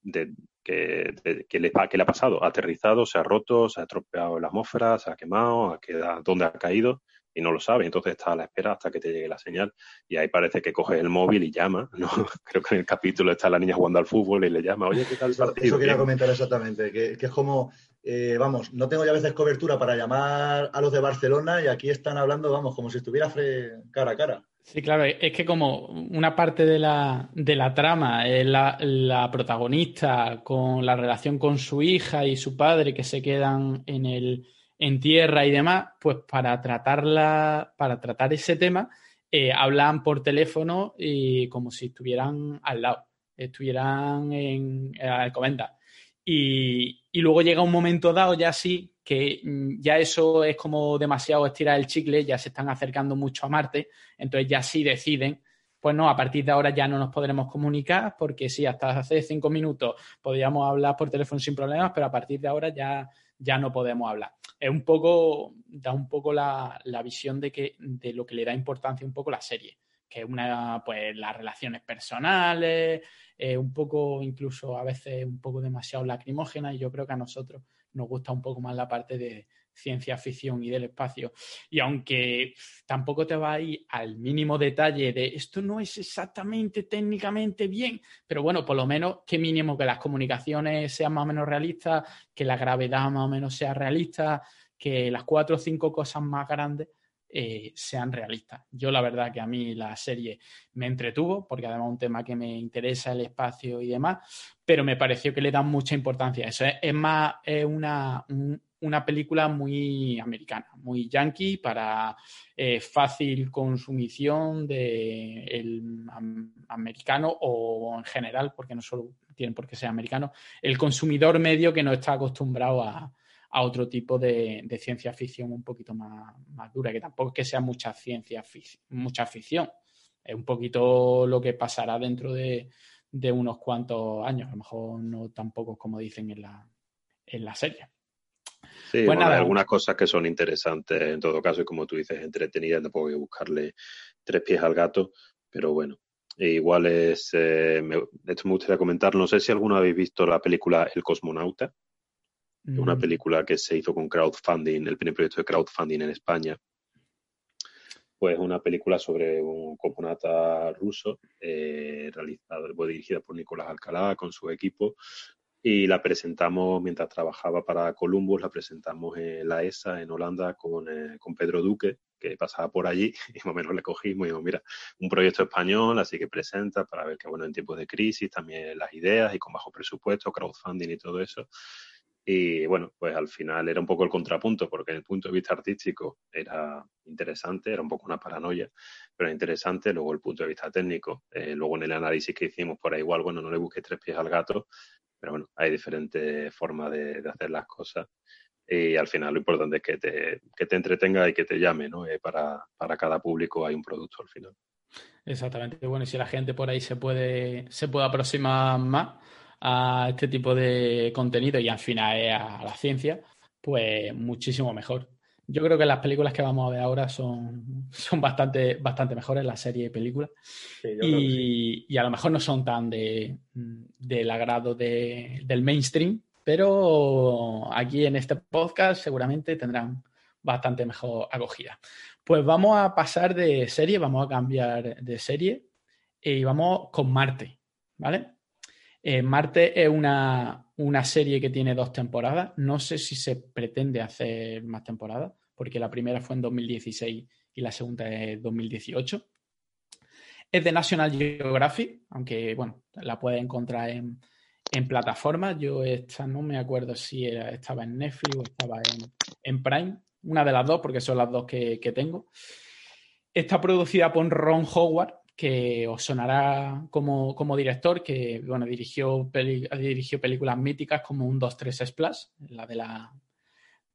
de, que, le, le, ha pasado. Ha aterrizado, se ha roto, se ha estropeado la atmósfera, se ha quemado, ha quedado, dónde ha caído y no lo sabe. Entonces está a la espera hasta que te llegue la señal. Y ahí parece que coge el móvil y llama. ¿no? [LAUGHS] Creo que en el capítulo está la niña jugando al fútbol y le llama, oye, ¿qué tal el partido? Eso quería comentar exactamente, que, que es como eh, vamos, no tengo ya a veces cobertura para llamar a los de Barcelona y aquí están hablando, vamos, como si estuviera cara a cara. Sí, claro, es que como una parte de la, de la trama es la, la, protagonista con la relación con su hija y su padre que se quedan en, el, en tierra y demás, pues para tratarla, para tratar ese tema, eh, hablan por teléfono y como si estuvieran al lado, estuvieran en, en comenta. Y, luego llega un momento dado ya sí que mm, ya eso es como demasiado estirar el chicle, ya se están acercando mucho a Marte, entonces ya sí deciden, pues no, a partir de ahora ya no nos podremos comunicar, porque sí, hasta hace cinco minutos podíamos hablar por teléfono sin problemas, pero a partir de ahora ya, ya no podemos hablar. Es un poco, da un poco la, la visión de, que, de lo que le da importancia un poco la serie que una, pues las relaciones personales, un poco incluso a veces un poco demasiado lacrimógena y yo creo que a nosotros nos gusta un poco más la parte de, ciencia ficción y del espacio. Y aunque tampoco te va a ir al mínimo detalle de esto no es exactamente técnicamente bien, pero bueno, por lo menos qué mínimo que las comunicaciones sean más o menos realistas, que la gravedad más o menos sea realista, que las cuatro o cinco cosas más grandes eh, sean realistas. Yo la verdad que a mí la serie me entretuvo, porque además es un tema que me interesa el espacio y demás, pero me pareció que le dan mucha importancia a eso. Es, más, es una, una película muy americana, muy yankee para eh, fácil consumición del americano o en general, porque no solo tienen por qué ser americano, el consumidor medio que no está acostumbrado a, a otro tipo de, ciencia ficción un poquito más, dura, que tampoco es que sea mucha ciencia mucha ficción. Es un poquito lo que pasará dentro de, unos cuantos años, a lo mejor no tampoco como dicen en la, en la serie. Sí, pues hay algunas cosas que son interesantes. En todo caso, y como tú dices, entretenidas, tampoco hay que buscarle tres pies al gato, pero bueno, igual es, eh, esto me gustaría comentar, no sé si alguno habéis visto la película El cosmonauta una mm. película que se hizo con crowdfunding, el primer proyecto de crowdfunding en España. Pues una película sobre un cosmonauta ruso, eh, realizada, dirigida por Nicolás Alcalá con su equipo, y la presentamos mientras trabajaba para Columbus, la presentamos en la ESA en Holanda con, eh, con Pedro Duque, que pasaba por allí, [LAUGHS] y más o menos le cogimos y dijimos, mira, un proyecto español, así que presenta para ver que, bueno, en tiempos de crisis también las ideas y con bajo presupuesto, crowdfunding y todo eso. Y bueno, pues al final era un poco el contrapunto, porque desde el punto de vista artístico era interesante, era un poco una paranoia, pero interesante. Luego el punto de vista técnico, eh, luego en el análisis que hicimos por ahí igual, bueno, no le busqué tres pies al gato, pero bueno, hay diferentes formas de, hacer las cosas. Y al final lo importante es que te, que te entretenga y que te llame, ¿no? Eh, para, para cada público hay un producto al final. Exactamente. Bueno, y si la gente por ahí se puede, se puede aproximar más a este tipo de contenido y al final es a la ciencia, pues muchísimo mejor. Yo creo que las películas que vamos a ver ahora son, son bastante, bastante mejores, la serie de películas. y, a lo mejor no son tan de, del agrado del mainstream, pero aquí en este podcast seguramente tendrán bastante mejor acogida. Pues vamos a pasar de serie, vamos a cambiar de serie y vamos con Marte, ¿vale? Eh, Marte es una, serie que tiene dos temporadas. No sé si se pretende hacer más temporadas, porque la primera fue en 2016 y la segunda es 2018. Es de National Geographic, aunque bueno, la puedes encontrar en, plataformas. Yo esta no me acuerdo si estaba en Netflix o estaba en, Prime, una de las dos, porque son las dos que, que tengo. Está producida por Ron Howard, que os sonará como, director, que bueno, dirigió, dirigió películas míticas como un 2-3 Splash, la de la,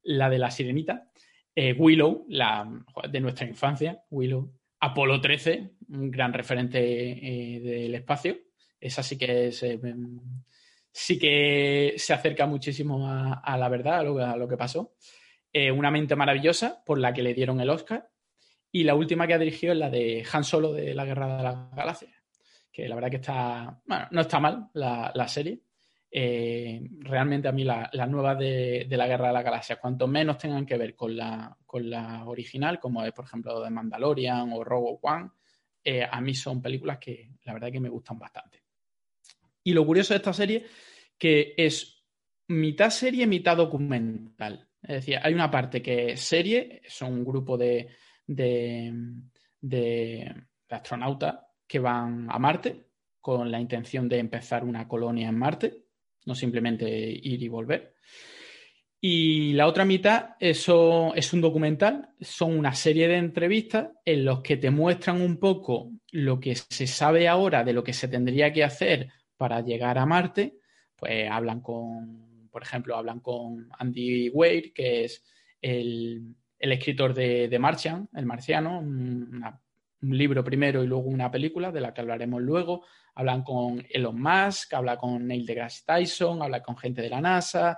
la, de la sirenita, eh, Willow, la de nuestra infancia, Willow, Apolo 13, un gran referente eh, del espacio. Esa sí que es, eh, sí que se acerca muchísimo a, la verdad, a lo, a lo que pasó. una mente maravillosa por la que le dieron el Oscar y la última que ha dirigido es la de Han Solo de la Guerra de la Galaxia, que la verdad que está, bueno, no está mal la, serie. Eh, realmente a mí las la nuevas de, la Guerra de la Galaxia, cuanto menos tengan que ver con la, con la original, como es por ejemplo de Mandalorian o Robo One, eh, a mí son películas que la verdad que me gustan bastante. Y lo curioso de esta serie, que es mitad serie, mitad documental. Es decir, hay una parte que es serie, son un grupo de, de, astronautas que van a Marte con la intención de empezar una colonia en Marte, no simplemente ir y volver. Y la otra mitad, eso es un documental, son una serie de entrevistas en los que te muestran un poco lo que se sabe ahora de lo que se tendría que hacer para llegar a Marte. Pues hablan con, por ejemplo, hablan con Andy Weir, que es el, el escritor de, de Martian, El Marciano, un libro primero y luego una película de la que hablaremos luego. Hablan con Elon Musk, habla con Neil deGrasse Tyson, habla con gente de la NASA,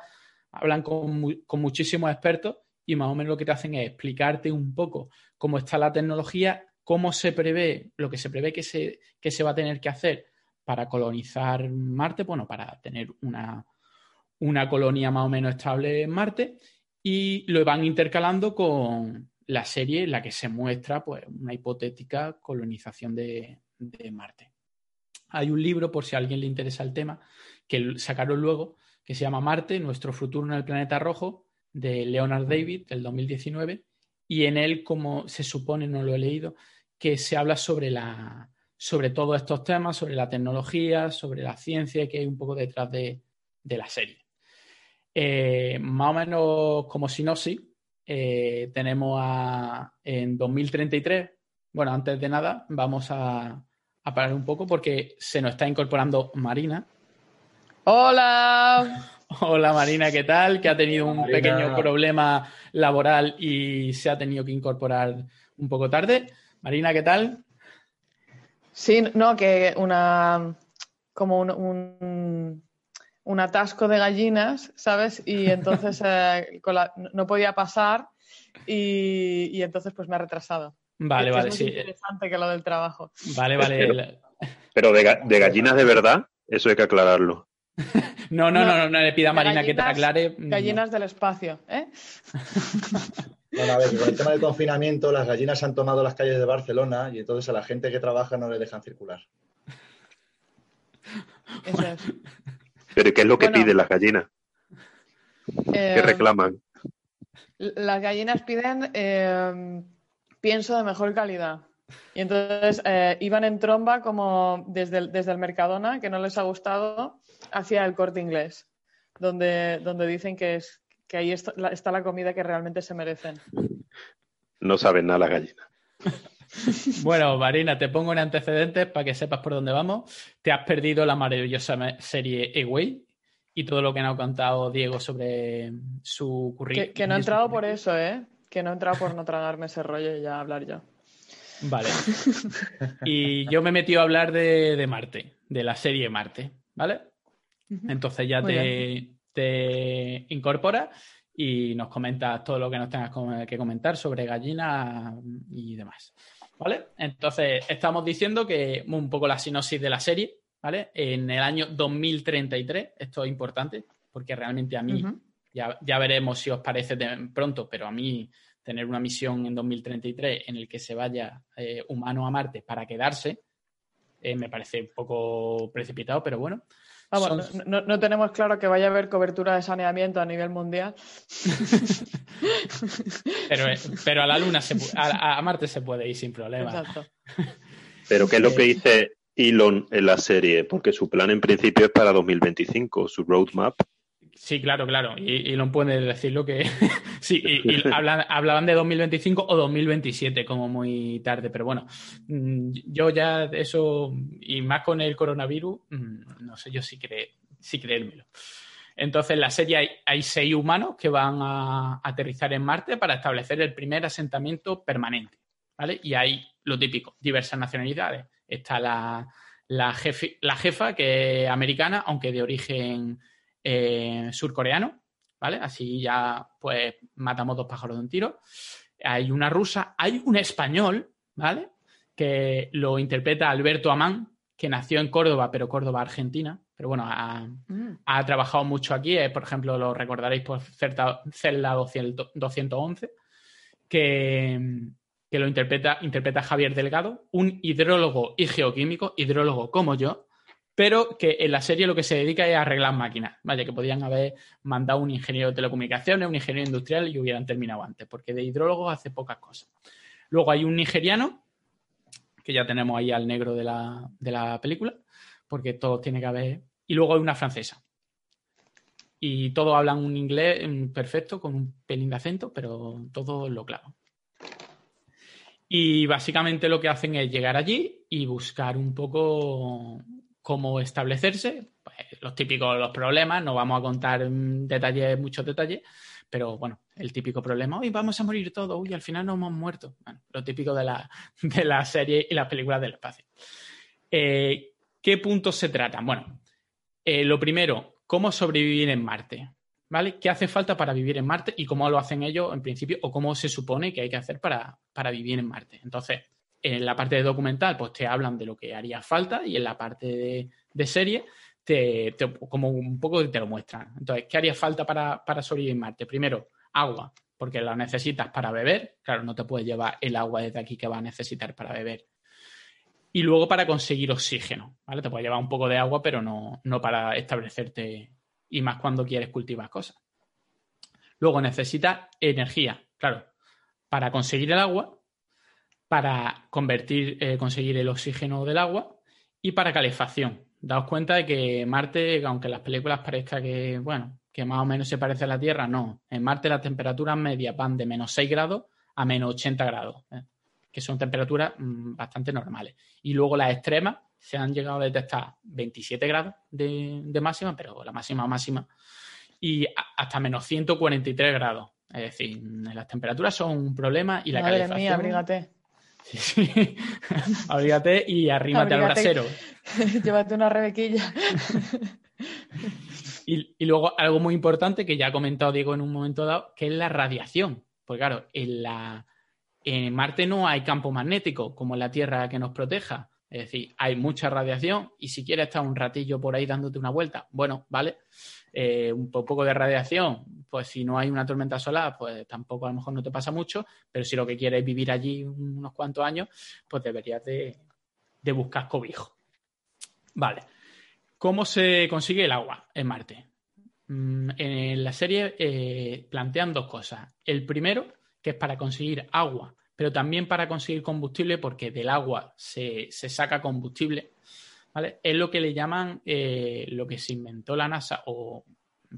hablan con, con muchísimos expertos y más o menos lo que te hacen es explicarte un poco cómo está la tecnología, cómo se prevé, lo que se prevé que se, que se va a tener que hacer para colonizar Marte, bueno, para tener una, una colonia más o menos estable en Marte y lo van intercalando con la serie en la que se muestra pues, una hipotética colonización de, Marte. Hay un libro, por si a alguien le interesa el tema, que sacaron luego, que se llama Marte, nuestro futuro en el planeta rojo, de Leonard David, del 2019, y en él, como se supone, no lo he leído, que se habla sobre, la, sobre todos estos temas, sobre la tecnología, sobre la ciencia que hay un poco detrás de, la serie. Eh, más o menos como sinopsis, eh, tenemos a, en 2033, bueno, antes de nada, vamos a, parar un poco porque se nos está incorporando Marina. Hola. [LAUGHS] Hola Marina, ¿qué tal? Que ha tenido un pequeño problema laboral y se ha tenido que incorporar un poco tarde. Marina, ¿qué tal? Sí, no, que una como un, un, atasco de gallinas, ¿sabes? Y [LAUGHS] entonces eh, no podía pasar y, entonces pues me ha retrasado. Vale, vale, es sí. interesante que lo del trabajo. Vale, vale. Pero, de, gallinas de verdad, eso hay que aclararlo. [LAUGHS] no, no, no, no, le pida a Marina que te aclare. Gallinas del espacio, ¿eh? [LAUGHS] Bueno, a ver, con el tema del confinamiento, las gallinas han tomado las calles de Barcelona y entonces a la gente que trabaja no le dejan circular. Eso es. ¿Pero qué es lo que piden las gallinas? ¿Qué eh, reclaman? Las gallinas piden eh, pienso de mejor calidad. Y entonces eh, iban en tromba como desde el, desde el Mercadona, que no les ha gustado, hacia el corte inglés, donde, donde dicen que, es, que ahí está la, comida que realmente se merecen. No saben nada las gallinas. [LAUGHS] Bueno, Marina, te pongo en antecedentes para que sepas por dónde vamos. Te has perdido la maravillosa serie Away y todo lo que nos ha contado Diego sobre su currículum. Que, no he entrado por eso, ¿eh? Que no he entrado por no tragarme ese rollo y ya hablar yo. Vale. [LAUGHS] Y yo me he metido a hablar de Marte, de la serie Marte, ¿vale? Entonces ya te, te, incorporas y nos comentas todo lo que nos tengas que comentar sobre gallinas y demás. ¿Vale? Entonces, estamos diciendo que un poco la sinopsis de la serie, ¿vale? En el año 2033, esto es importante, porque realmente a mí, ya, ya, veremos si os parece pronto, pero a mí tener una misión en 2033 en el que se vaya eh, humano a Marte para quedarse, eh, me parece un poco precipitado, pero bueno, no, tenemos claro que vaya a haber cobertura de saneamiento a nivel mundial. [LAUGHS] pero, eh, pero a la Luna, se, a, Marte se puede ir sin problema. Exacto. [LAUGHS] Pero ¿qué es lo que dice Elon en la serie? Porque su plan en principio es para 2025, su roadmap. Sí, claro, claro. Y, Elon puede decirlo que [LAUGHS] sí, y, [LAUGHS] hablaban de 2025 o 2027 como muy tarde, pero bueno, mm, yo ya eso, y más con el coronavirus, mm, no sé yo si, si creérmelo. Entonces, en la serie hay, seis humanos que van a aterrizar en Marte para establecer el primer asentamiento permanente, ¿vale? Y hay lo típico, diversas nacionalidades. Está la, la, la jefa, que es americana, aunque de origen eh, surcoreano, ¿vale? Así ya, pues, matamos dos pájaros de un tiro. Hay una rusa, hay un español, ¿vale? Que lo interpreta Alberto Amán, que nació en Córdoba, pero Córdoba, Argentina. Pero bueno, ha, mm. trabajado mucho aquí. Eh, por ejemplo, lo recordaréis por Celda 211, que, que lo interpreta, interpreta Javier Delgado, un hidrólogo y geoquímico, hidrólogo como yo, pero que en la serie lo que se dedica es a arreglar máquinas, vaya, que podían haber mandado un ingeniero de telecomunicaciones, un ingeniero industrial y hubieran terminado antes, porque de hidrólogo hace pocas cosas. Luego hay un nigeriano, que ya tenemos ahí al negro de la, película, porque todo tiene que haber. Y luego hay una francesa. Y todos hablan un inglés perfecto, con un pelín de acento, pero todo lo claro. Y básicamente lo que hacen es llegar allí y buscar un poco cómo establecerse, pues, los típicos los problemas, no vamos a contar detalles, muchos detalles, pero bueno, el típico problema, hoy vamos a morir todos, uy, al final no hemos muerto. Bueno, lo típico de la, [LAUGHS] de la serie y las películas del espacio. Eh, ¿Qué puntos se tratan? Bueno, eh, lo primero, cómo sobrevivir en Marte. ¿Vale? ¿Qué hace falta para vivir en Marte y cómo lo hacen ellos en principio o cómo se supone que hay que hacer para, para vivir en Marte? Entonces, en la parte de documental, pues te hablan de lo que haría falta y en la parte de, serie, te, como un poco te lo muestran. Entonces, ¿qué haría falta para, sobrevivir en Marte? Primero, agua, porque la necesitas para beber. Claro, no te puedes llevar el agua desde aquí que vas a necesitar para beber. Y luego para conseguir oxígeno, ¿vale? Te puedes llevar un poco de agua, pero no, no para establecerte y más cuando quieres cultivar cosas. Luego necesitas energía, claro, para conseguir el agua, para convertir, eh, conseguir el oxígeno del agua y para calefacción. Daos cuenta de que Marte, aunque en las películas parezca que, bueno, que más o menos se parece a la Tierra, no. En Marte las temperaturas medias van de menos 6 grados a menos 80 grados, ¿eh? que son temperaturas mm, bastante normales. Y luego las extremas se han llegado a detectar 27 grados de, máxima, pero la máxima máxima, y hasta menos 143 grados. Es decir, las temperaturas son un problema y la Madre calefacción... mía, abrígate. Sí, sí. [LAUGHS] abrígate y arrímate al brasero. [LAUGHS] Llévate una rebequilla. [LAUGHS] y, luego algo muy importante que ya ha comentado Diego en un momento dado, que es la radiación. Porque claro, en, la, en Marte no hay campo magnético como en la Tierra que nos proteja. Es decir, hay mucha radiación y si quieres estar un ratillo por ahí dándote una vuelta, bueno, vale, eh, un poco de radiación, pues si no hay una tormenta solar, pues tampoco a lo mejor no te pasa mucho, pero si lo que quieres es vivir allí unos cuantos años, pues deberías de, buscar cobijo. Vale. ¿Cómo se consigue el agua en Marte? Mm, en la serie eh, plantean dos cosas. El primero, que es para conseguir agua pero también para conseguir combustible, porque del agua se, saca combustible, Es lo que le llaman, eh, lo que se inventó la NASA o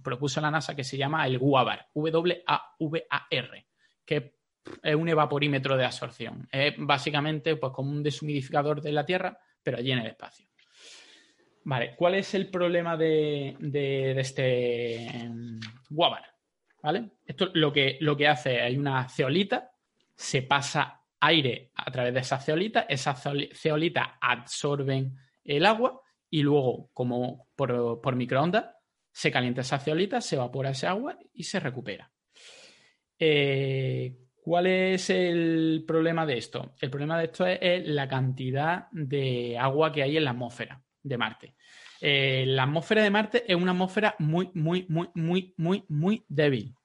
propuso la NASA, que se llama el WAVAR, W-A-V-A-R, que es un evaporímetro de absorción. Es básicamente pues, como un deshumidificador de la Tierra, pero allí en el espacio. ¿cuál es el problema de, este WAVAR? ¿Vale? Esto lo que, lo que hace, hay una ceolita se pasa aire a través de esa ceolita, esas ceolitas absorben el agua y luego, como por, microondas, se calienta esa ceolita, se evapora ese agua y se recupera. Eh, ¿Cuál es el problema de esto? El problema de esto es, la cantidad de agua que hay en la atmósfera de Marte. Eh, la atmósfera de Marte es una atmósfera muy, muy, muy, muy, muy, muy débil.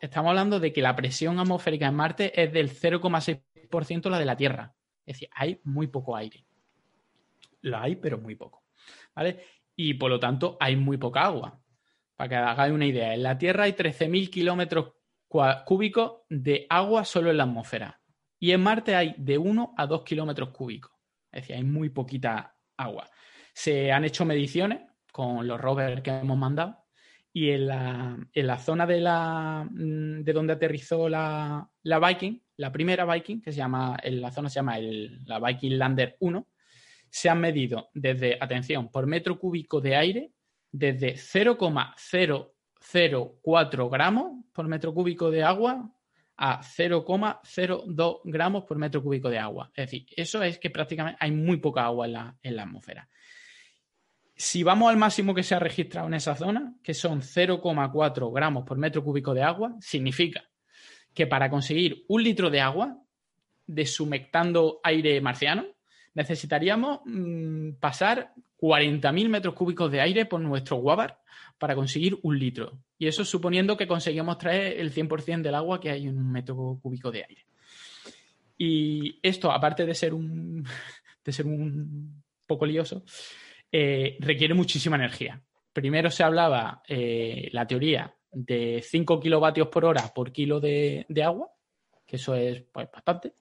Estamos hablando de que la presión atmosférica en Marte es del 0,6% la de la Tierra. Es decir, hay muy poco aire. La hay, pero muy poco. ¿Vale? Y por lo tanto, hay muy poca agua. Para que hagáis una idea, en la Tierra hay 13.000 kilómetros cúbicos de agua solo en la atmósfera. Y en Marte hay de 1 a 2 kilómetros cúbicos. Es decir, hay muy poquita agua. Se han hecho mediciones con los rovers que hemos mandado y en la, zona de, la, mm, de donde aterrizó la, Viking, la primera Viking, que se llama, en la zona se llama la Viking Lander 1, se han medido desde, atención, por metro cúbico de aire, desde 0,004 gramos por metro cúbico de agua a 0,02 gramos por metro cúbico de agua. Es decir, eso es que prácticamente hay muy poca agua en la, atmósfera. Si vamos al máximo que se ha registrado en esa zona, que son 0,4 gramos por metro cúbico de agua, significa que para conseguir un litro de agua, desumectando aire marciano, necesitaríamos mm, pasar 40.000 metros cúbicos de aire por nuestro guavar para conseguir un litro. Y eso suponiendo que conseguimos traer el 100% del agua que hay en un metro cúbico de aire. Y esto, aparte de ser un, [LAUGHS] de ser un poco lioso, eh, requiere muchísima energía. Primero se hablaba eh, la teoría de 5 kilovatios por hora por kilo de, agua, que eso es pues, bastante,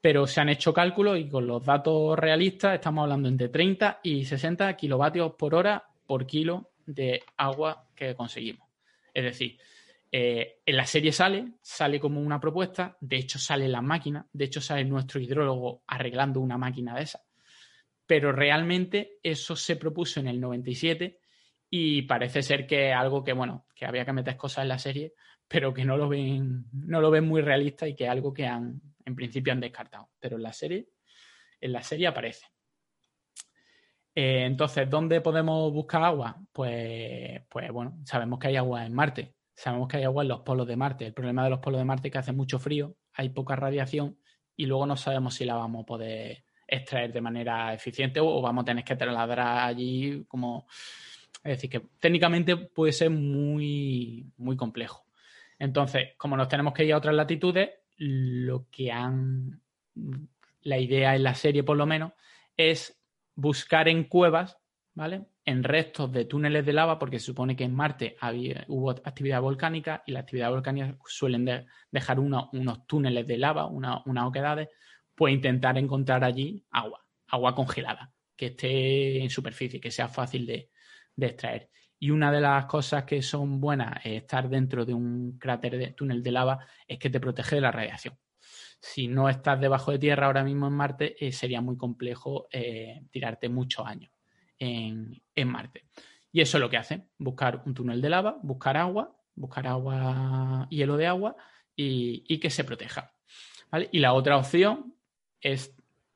pero se han hecho cálculos y con los datos realistas estamos hablando entre 30 y 60 kilovatios por hora por kilo de agua que conseguimos. Es decir, eh, en la serie sale, sale como una propuesta, de hecho sale la máquina, de hecho sale nuestro hidrólogo arreglando una máquina de esa pero realmente eso se propuso en el 97 y parece ser que algo que, bueno, que había que meter cosas en la serie, pero que no lo ven, no lo ven muy realista y que es algo que han, en principio han descartado. Pero en la serie, en la serie aparece. Eh, entonces, ¿dónde podemos buscar agua? Pues, pues bueno, sabemos que hay agua en Marte, sabemos que hay agua en los polos de Marte. El problema de los polos de Marte es que hace mucho frío, hay poca radiación y luego no sabemos si la vamos a poder extraer de manera eficiente o, vamos a tener que trasladar allí como... Es decir, que técnicamente puede ser muy, muy complejo. Entonces, como nos tenemos que ir a otras latitudes, lo que han, la idea en la serie por lo menos, es buscar en cuevas, ¿vale? En restos de túneles de lava, porque se supone que en Marte había, hubo actividad volcánica y la actividad volcánica suelen dejar unos túneles de lava, unas oquedades, pues intentar encontrar allí agua, agua congelada, que esté en superficie, que sea fácil de extraer. Y una de las cosas que son buenas estar dentro de un cráter de túnel de lava es que te protege de la radiación. Si no estás debajo de tierra ahora mismo en Marte, eh, sería muy complejo eh, tirarte muchos años en, Marte. Y eso es lo que hace, buscar un túnel de lava, buscar agua, buscar agua, hielo de agua y, que se proteja. Y la otra opción es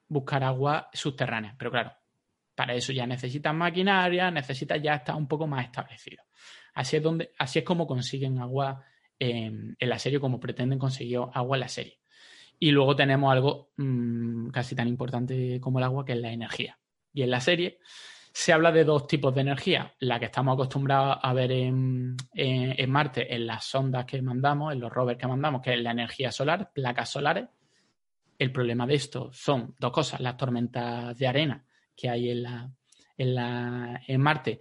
buscar agua subterránea. Pero claro, para eso ya necesitas maquinaria, necesitas ya estar un poco más establecido. Así es, donde, así es como consiguen agua en, la serie, como pretenden conseguir agua en la serie. Y luego tenemos algo mm, casi tan importante como el agua, que es la energía. Y en la serie se habla de dos tipos de energía. La que estamos acostumbrados a ver en, en, Marte, en las sondas que mandamos, en los rovers que mandamos, que es la energía solar, placas solares. El problema de esto son dos cosas, las tormentas de arena que hay en, la, en, la, en Marte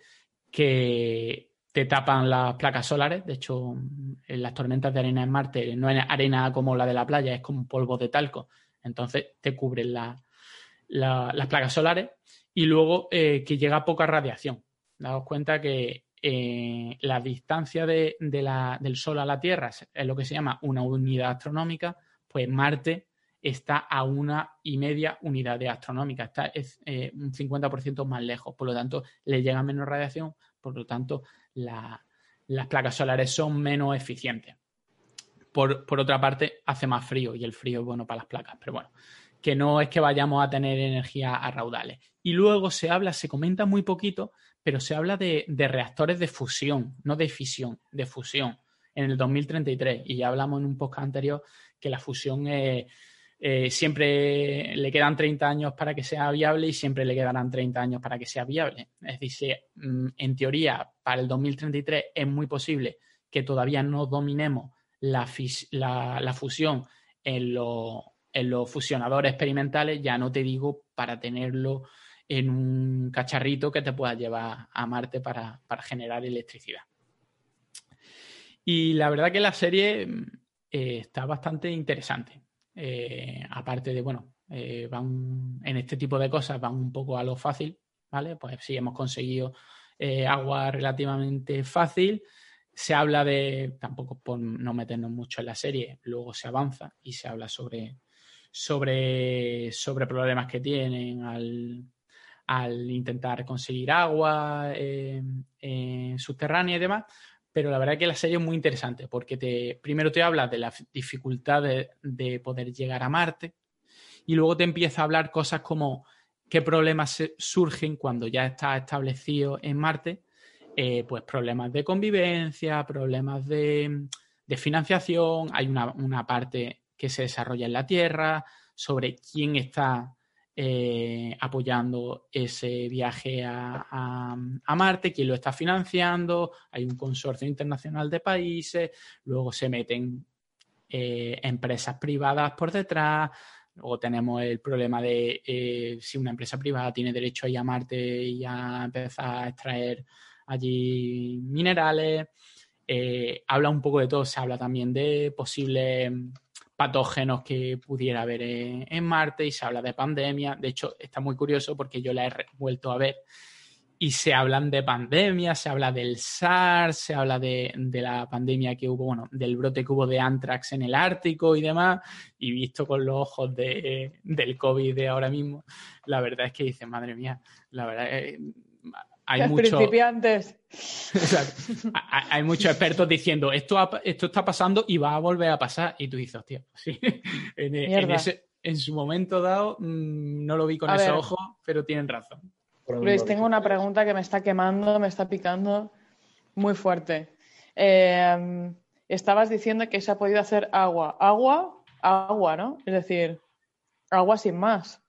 que te tapan las placas solares. De hecho, en las tormentas de arena en Marte no es arena como la de la playa, es como polvo de talco. Entonces te cubren las placas solares y luego eh, que llega poca radiación. Daos cuenta que eh, la distancia de, la, del Sol a la Tierra es lo que se llama una unidad astronómica, pues Marte está a una y media unidades astronómicas, está es, eh, un 50% más lejos, por lo tanto le llega menos radiación, por lo tanto las placas solares son menos eficientes. Por, otra parte, hace más frío y el frío es bueno para las placas, pero bueno, que no es que vayamos a tener energía a raudales. Y luego se habla, se comenta muy poquito, pero se habla de, de reactores de fusión, no de fisión, de fusión, en el 2033. Y ya hablamos en un podcast anterior que la fusión es siempre le quedan 30 años para que sea viable y siempre le quedarán 30 años para que sea viable. Es decir, mm, en teoría, para el 2033 es muy posible que todavía no dominemos la, fusión en, los fusionadores experimentales, ya no te digo para tenerlo en un cacharrito que te pueda llevar a Marte para, generar electricidad. Y la verdad que la serie mm, eh, está bastante interesante. Eh, aparte de, bueno, eh, van en este tipo de cosas, van un poco a lo fácil, ¿vale? Pues sí, hemos conseguido eh, agua relativamente fácil. Se habla de, tampoco por no meternos mucho en la serie, luego se avanza y se habla sobre, sobre, sobre problemas que tienen al, al intentar conseguir agua subterránea y demás. Pero la verdad es que la serie es muy interesante porque te, primero te habla de la dificultad de, poder llegar a Marte y luego te empieza a hablar cosas como qué problemas surgen cuando ya está establecido en Marte, eh, pues problemas de convivencia, problemas de, financiación, hay una, una, parte que se desarrolla en la Tierra sobre quién está eh, apoyando ese viaje a, Marte, quién lo está financiando, hay un consorcio internacional de países, luego se meten eh, empresas privadas por detrás, luego tenemos el problema de eh, si una empresa privada tiene derecho a ir a Marte y a empezar a extraer allí minerales. habla un poco de todo, se habla también de posibles patógenos que pudiera haber en, Marte y se habla de pandemia. De hecho, está muy curioso porque yo la he vuelto a ver y se hablan de pandemia, se habla del SARS, se habla de, la pandemia que hubo, bueno, del brote que hubo de anthrax en el Ártico y demás, y visto con los ojos de, del COVID de ahora mismo, la verdad es que dice, madre mía, la verdad es hay muchos principiantes. hay muchos expertos diciendo esto, esto está pasando y va a volver a pasar. Y tú dices, hostia, sí. [LAUGHS] en, su momento dado mm, no lo vi con ese ojo, pero tienen razón. Luis, tengo una pregunta que me está quemando, me está picando muy fuerte. Em, estabas diciendo que se ha podido hacer agua. Agua, agua, ¿no? Es decir, agua sin más.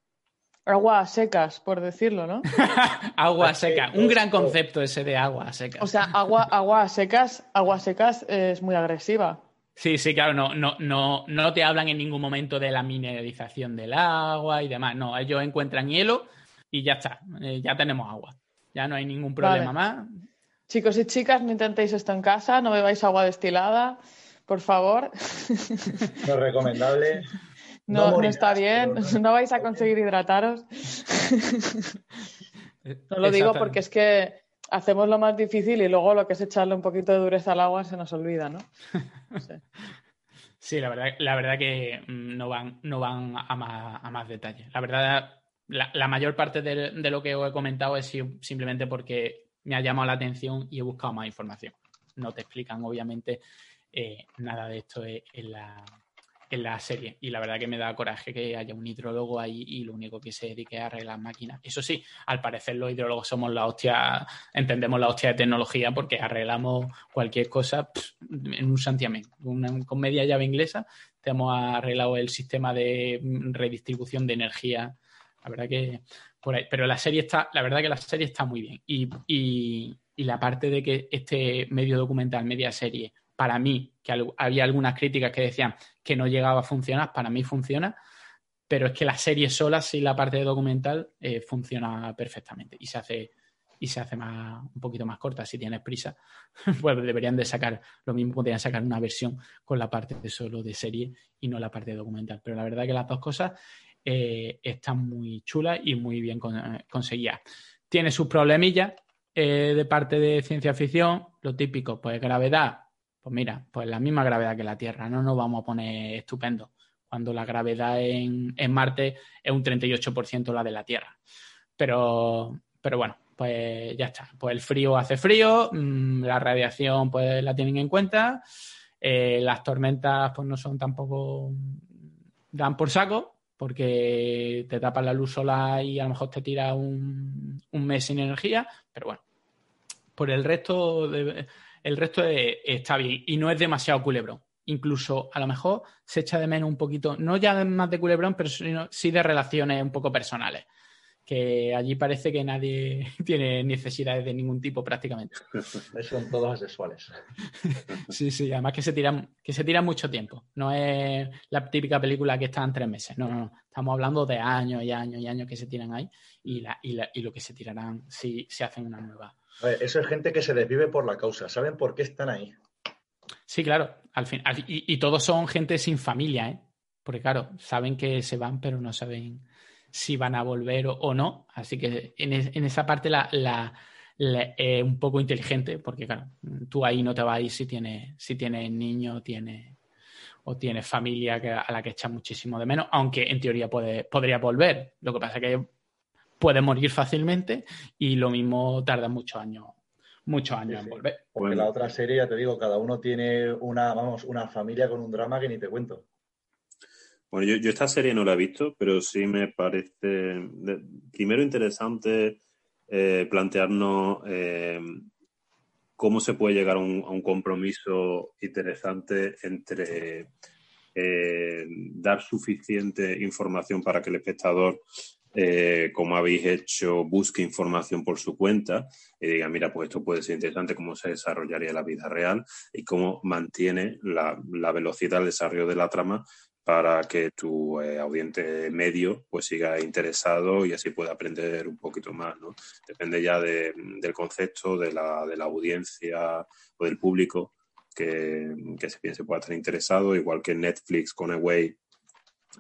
Agua a secas, por decirlo, ¿no? [LAUGHS] agua a seca, un gran concepto ese de agua a secas. O sea, agua, agua a secas, agua secas es muy agresiva. Sí, sí, claro, no, no, no, no te hablan en ningún momento de la mineralización del agua y demás. No, ellos encuentran hielo y ya está, eh, ya tenemos agua. Ya no hay ningún problema más. Chicos y chicas, no intentéis esto en casa, no bebáis agua destilada, por favor. No es recomendable. [LAUGHS] No, no, está bien, [LAUGHS] no vais a conseguir hidrataros. no lo digo porque es que hacemos lo más difícil y luego lo que es echarle un poquito de dureza al agua se nos olvida, ¿no? [LAUGHS] Sí, la verdad, la verdad que mm, no van, no van a, más, a más detalle. La verdad, la, mayor parte de, lo que os he comentado es simplemente porque me ha llamado la atención y he buscado más información. No te explican, obviamente, eh, nada de esto en la, en la serie. Y la verdad que me da coraje que haya un hidrólogo ahí y lo único que se dedique a arreglar máquinas. Eso sí, al parecer los hidrólogos somos la hostia, entendemos la hostia de tecnología porque arreglamos cualquier cosa en un santiamén. con media llave inglesa te hemos arreglado el sistema de redistribución de energía. La verdad que por ahí. Pero la serie está, la verdad que la serie está muy bien. Y, y la parte de que este medio documental, media serie, para mí, que había algunas críticas que decían que no llegaba a funcionar, para mí funciona, pero es que la serie sola, sin la parte de documental, eh, funciona perfectamente y se hace y se hace más, un poquito más corta. Si tienes prisa, [LAUGHS] pues deberían de sacar, lo mismo podrían sacar una versión con la parte solo de serie y no la parte de documental. Pero la verdad que las dos cosas eh, están muy chulas y muy bien conseguidas. Tiene sus problemillas eh, de parte de ciencia ficción, lo típico, pues gravedad, pues mira, pues la misma gravedad que la Tierra, no nos vamos a poner estupendo, cuando la gravedad en, Marte es un 38% la de la Tierra. Pero, pero bueno, pues ya está. Pues el frío hace frío, mm, la radiación pues la tienen en cuenta, eh, las tormentas pues no son tampoco, dan por saco, porque te tapas la luz solar y a lo mejor te tira un, un mes sin energía, pero bueno, por el resto de, el resto está bien y no es demasiado culebrón. Incluso a lo mejor se echa de menos un poquito, no ya más de culebrón, pero sí de relaciones un poco personales. Que allí parece que nadie [LAUGHS] tiene necesidades de ningún tipo prácticamente. [LAUGHS] Son todas sexuales. [LAUGHS] sí, sí, además que se tiran, que se tiran mucho tiempo. No es la típica película que está en tres meses. No, no, no. Estamos hablando de años y años y años que se tiran ahí y, la, y, la, y lo que se tirarán si se hacen una nueva eso es gente que se desvive por la causa. ¿Saben por qué están ahí? Sí, claro. Al fin, y, todos son gente sin familia, ¿eh? Porque claro, saben que se van, pero no saben si van a volver o, no. Así que en, esa parte la, es un poco inteligente, porque claro, tú ahí no te vas a ir si tienes, si tienes niño tiene o tienes familia a la que echas muchísimo de menos, aunque en teoría puede, podría volver. Lo que pasa es que puede morir fácilmente y lo mismo tarda muchos años muchos años en volver. Porque la otra serie, ya te digo, cada uno tiene una, vamos, una familia con un drama que ni te cuento. Bueno, yo, esta serie no la he visto, pero sí me parece, primero interesante eh, plantearnos eh, cómo se puede llegar a un, compromiso interesante entre eh, dar suficiente información para que el espectador eh, como habéis hecho, busque información por su cuenta y diga, mira, pues esto puede ser interesante, cómo se desarrollaría la vida real y cómo mantiene la, velocidad del desarrollo de la trama para que tu eh, audiente medio pues siga interesado y así pueda aprender un poquito más, ¿no? Depende ya del concepto, de la, de la audiencia o del público que, que se, se pueda estar interesado, igual que Netflix con Away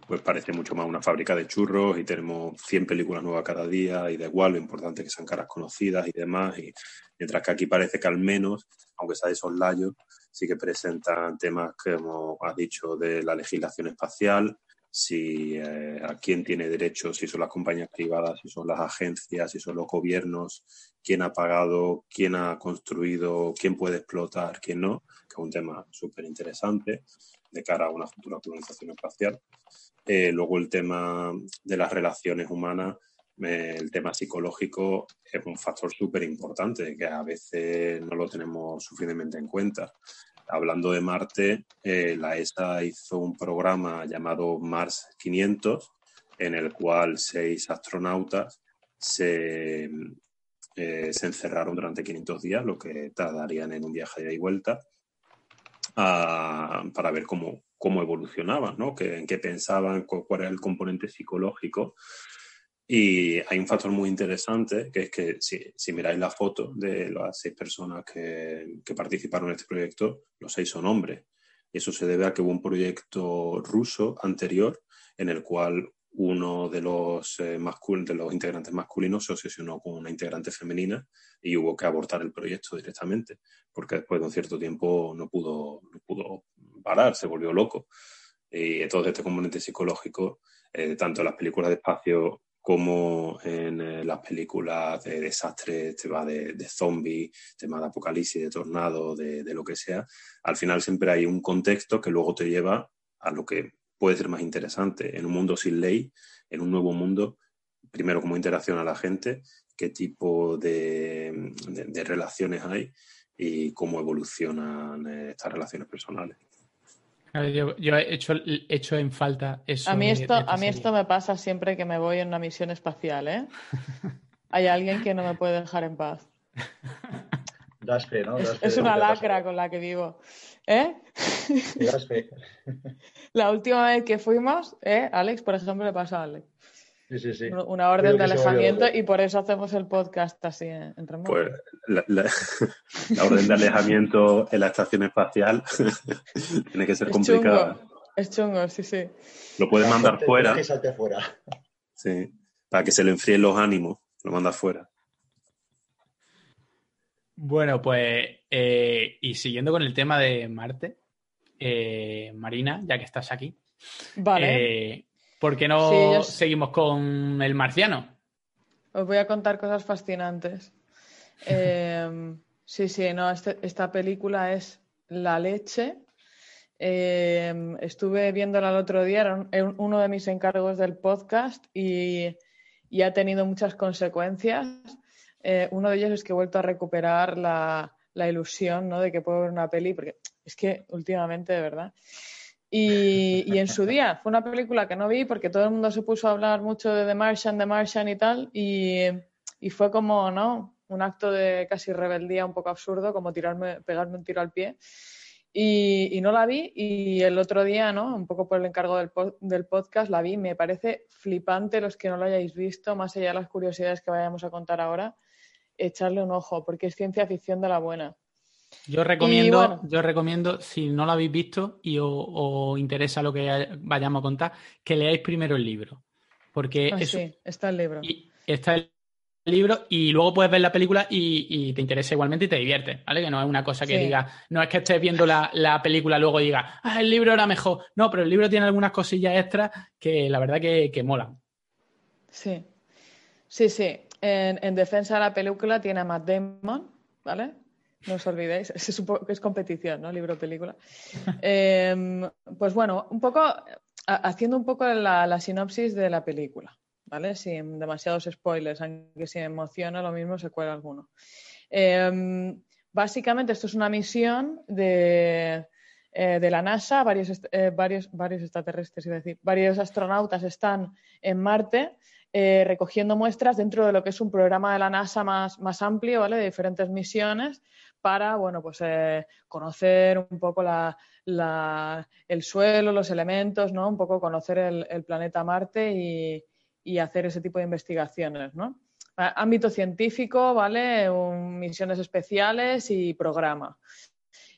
pues parece mucho más una fábrica de churros y tenemos 100 películas nuevas cada día y da igual, lo importante es que sean caras conocidas y demás. Y mientras que aquí parece que al menos, aunque sea de layos, sí que presentan temas, como has dicho, de la legislación espacial, si eh, a quién tiene derecho, si son las compañías privadas, si son las agencias, si son los gobiernos, quién ha pagado, quién ha construido, quién puede explotar, quién no, que es un tema súper interesante de cara a una futura colonización espacial. Eh, luego el tema de las relaciones humanas, el tema psicológico es un factor súper importante que a veces no lo tenemos suficientemente en cuenta. Hablando de Marte, eh, la ESA hizo un programa llamado Mars 500, en el cual seis astronautas se, eh, se encerraron durante 500 días, lo que tardarían en un viaje de ida y vuelta para ver cómo, cómo evolucionaban, ¿no? Que, en qué pensaban, cuál era el componente psicológico. Y hay un factor muy interesante, que es que si, si miráis la foto de las seis personas que, que, participaron en este proyecto, los seis son hombres. Y eso se debe a que hubo un proyecto ruso anterior en el cual uno de los, eh, de los integrantes masculinos se obsesionó con una integrante femenina y hubo que abortar el proyecto directamente, porque después de un cierto tiempo no pudo, no pudo parar, se volvió loco. Y todo este componente psicológico, eh, tanto en las películas de espacio como en eh, las películas de desastres, tema de, de zombies, tema de apocalipsis, de tornado, de, de lo que sea, al final siempre hay un contexto que luego te lleva a lo que puede ser más interesante en un mundo sin ley, en un nuevo mundo, primero cómo interacciona la gente, qué tipo de, relaciones hay y cómo evolucionan eh, estas relaciones personales. Yo, he hecho, hecho en falta eso. A mí esto, a mí esto me pasa siempre que me voy en una misión espacial, ¿eh? [LAUGHS] Hay alguien que no me puede dejar en paz. [LAUGHS] es, una lacra con la que vivo. ¿Eh? [LAUGHS] La última vez que fuimos, ¿eh? Alex, por ejemplo, le pasó a Alex. Sí, sí, sí. Una orden de alejamiento y por eso hacemos el podcast así ¿eh? entre Pues [LAUGHS] la, orden de alejamiento en la estación espacial [LAUGHS] tiene que ser complicada. Es chungo, sí, sí. Lo puedes mandar fuera. Que salte fuera. Sí, para que se le enfríen los ánimos. Lo manda fuera. Bueno, pues, eh, y siguiendo con el tema de Marte, eh, Marina, ya que estás aquí, vale. Eh, ¿por qué no seguimos con el marciano? Os voy a contar cosas fascinantes. [LAUGHS] sí, sí, no, este, esta película es La leche. estuve viéndola el otro día, era uno de mis encargos del podcast y, y ha tenido muchas consecuencias eh, uno de ellos es que he vuelto a recuperar la, ilusión ¿no? de que puedo ver una peli, porque es que últimamente, de verdad. Y, en su día fue una película que no vi porque todo el mundo se puso a hablar mucho de The Martian, The Martian y tal, y, fue como, ¿no? Un acto de casi rebeldía un poco absurdo, como tirarme, pegarme un tiro al pie. Y, no la vi y el otro día, ¿no? Un poco por el encargo del, del, podcast, la vi. Me parece flipante los que no lo hayáis visto, más allá de las curiosidades que vayamos a contar ahora echarle un ojo, porque es ciencia ficción de la buena. Yo recomiendo, yo recomiendo, si no lo habéis visto y os interesa lo que vayamos a contar, que leáis primero el libro. Porque ah, sí, está el libro. Y está el libro y luego puedes ver la película y, te interesa igualmente y te divierte, ¿vale? Que no es una cosa que diga, no es que estés viendo la, película luego diga, ah, el libro era mejor. No, pero el libro tiene algunas cosillas extras que la verdad que, que molan. Sí, sí, sí. En, defensa de la película tiene a Matt Damon, ¿vale? No os olvidéis, [LAUGHS] es, es competición, ¿no? Libro-película. [LAUGHS] Em, pues bueno, un poco, haciendo un poco la, sinopsis de la película, Sin demasiados spoilers, aunque si emociona lo mismo se cuela alguno. Em, básicamente esto es una misión de, eh, de la NASA, varios, eh, varios, varios extraterrestres, iba decir, varios astronautas están en Marte eh, recogiendo muestras dentro de lo que es un programa de la NASA más, más amplio, ¿vale? De diferentes misiones para, bueno, pues conocer un poco la, el suelo, los elementos, ¿no? Un poco conocer el, planeta Marte y, y, hacer ese tipo de investigaciones, ¿no? Ámbito científico, ¿vale? misiones especiales y programa.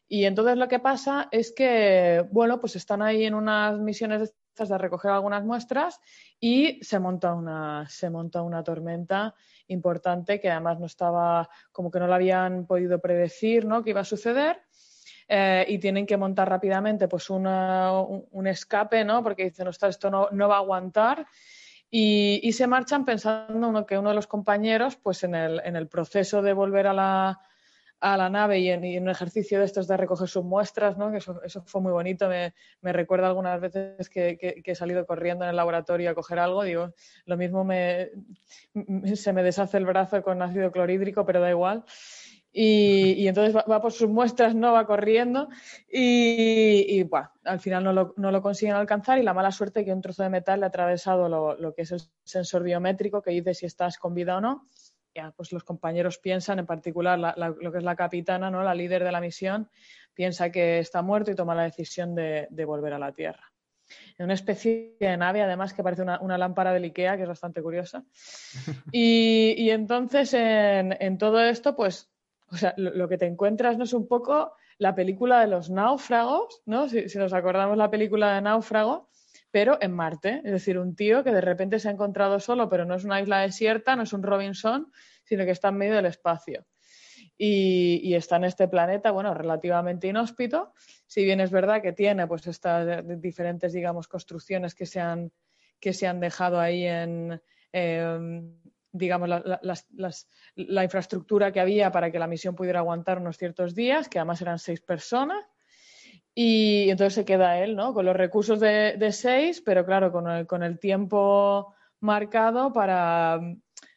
Y entonces lo que pasa es que, bueno, pues están ahí en unas misiones de recoger algunas muestras y se monta una, se monta una tormenta importante que además no estaba, como que no lo habían podido predecir, ¿no? Que iba a suceder. Eh, y tienen que montar rápidamente pues una, un, escape, ¿no? Porque dicen, esto no, no va a aguantar. Y, y, se marchan pensando uno, que uno de los compañeros, pues en el, en el proceso de volver a la, a la nave y en, un ejercicio de estos de recoger sus muestras, ¿no? que eso, fue muy bonito. Me, recuerda algunas veces que, he salido corriendo en el laboratorio a coger algo, digo, lo mismo me, se me deshace el brazo con ácido clorhídrico, pero da igual. Y, entonces va, por sus muestras, no va corriendo y, y al final no lo, no lo, consiguen alcanzar y la mala suerte que un trozo de metal le ha atravesado lo, lo que es el sensor biométrico que dice si estás con vida o no pues los compañeros piensan, en particular lo que es la capitana, ¿no? la líder de la misión, piensa que está muerto y toma la decisión de, volver a la Tierra. En una especie de nave, además, que parece una, lámpara del Ikea, que es bastante curiosa. [LAUGHS] Y, entonces, en, todo esto, pues, o sea, lo, que te encuentras no es un poco la película de los náufragos, ¿no? Si, nos acordamos la película de Náufrago, pero en Marte. Es decir, un tío que de repente se ha encontrado solo, pero no es una isla desierta, no es un Robinson, sino que está en medio del espacio. Y, está en este planeta, bueno, relativamente inhóspito. Si bien es verdad que tiene pues estas diferentes, digamos, construcciones que se han, que se han dejado ahí en, em, digamos, la, infraestructura que había para que la misión pudiera aguantar unos ciertos días, que además eran seis personas. Y entonces se queda él, ¿no? Con los recursos de, seis, pero claro, con el, tiempo marcado para,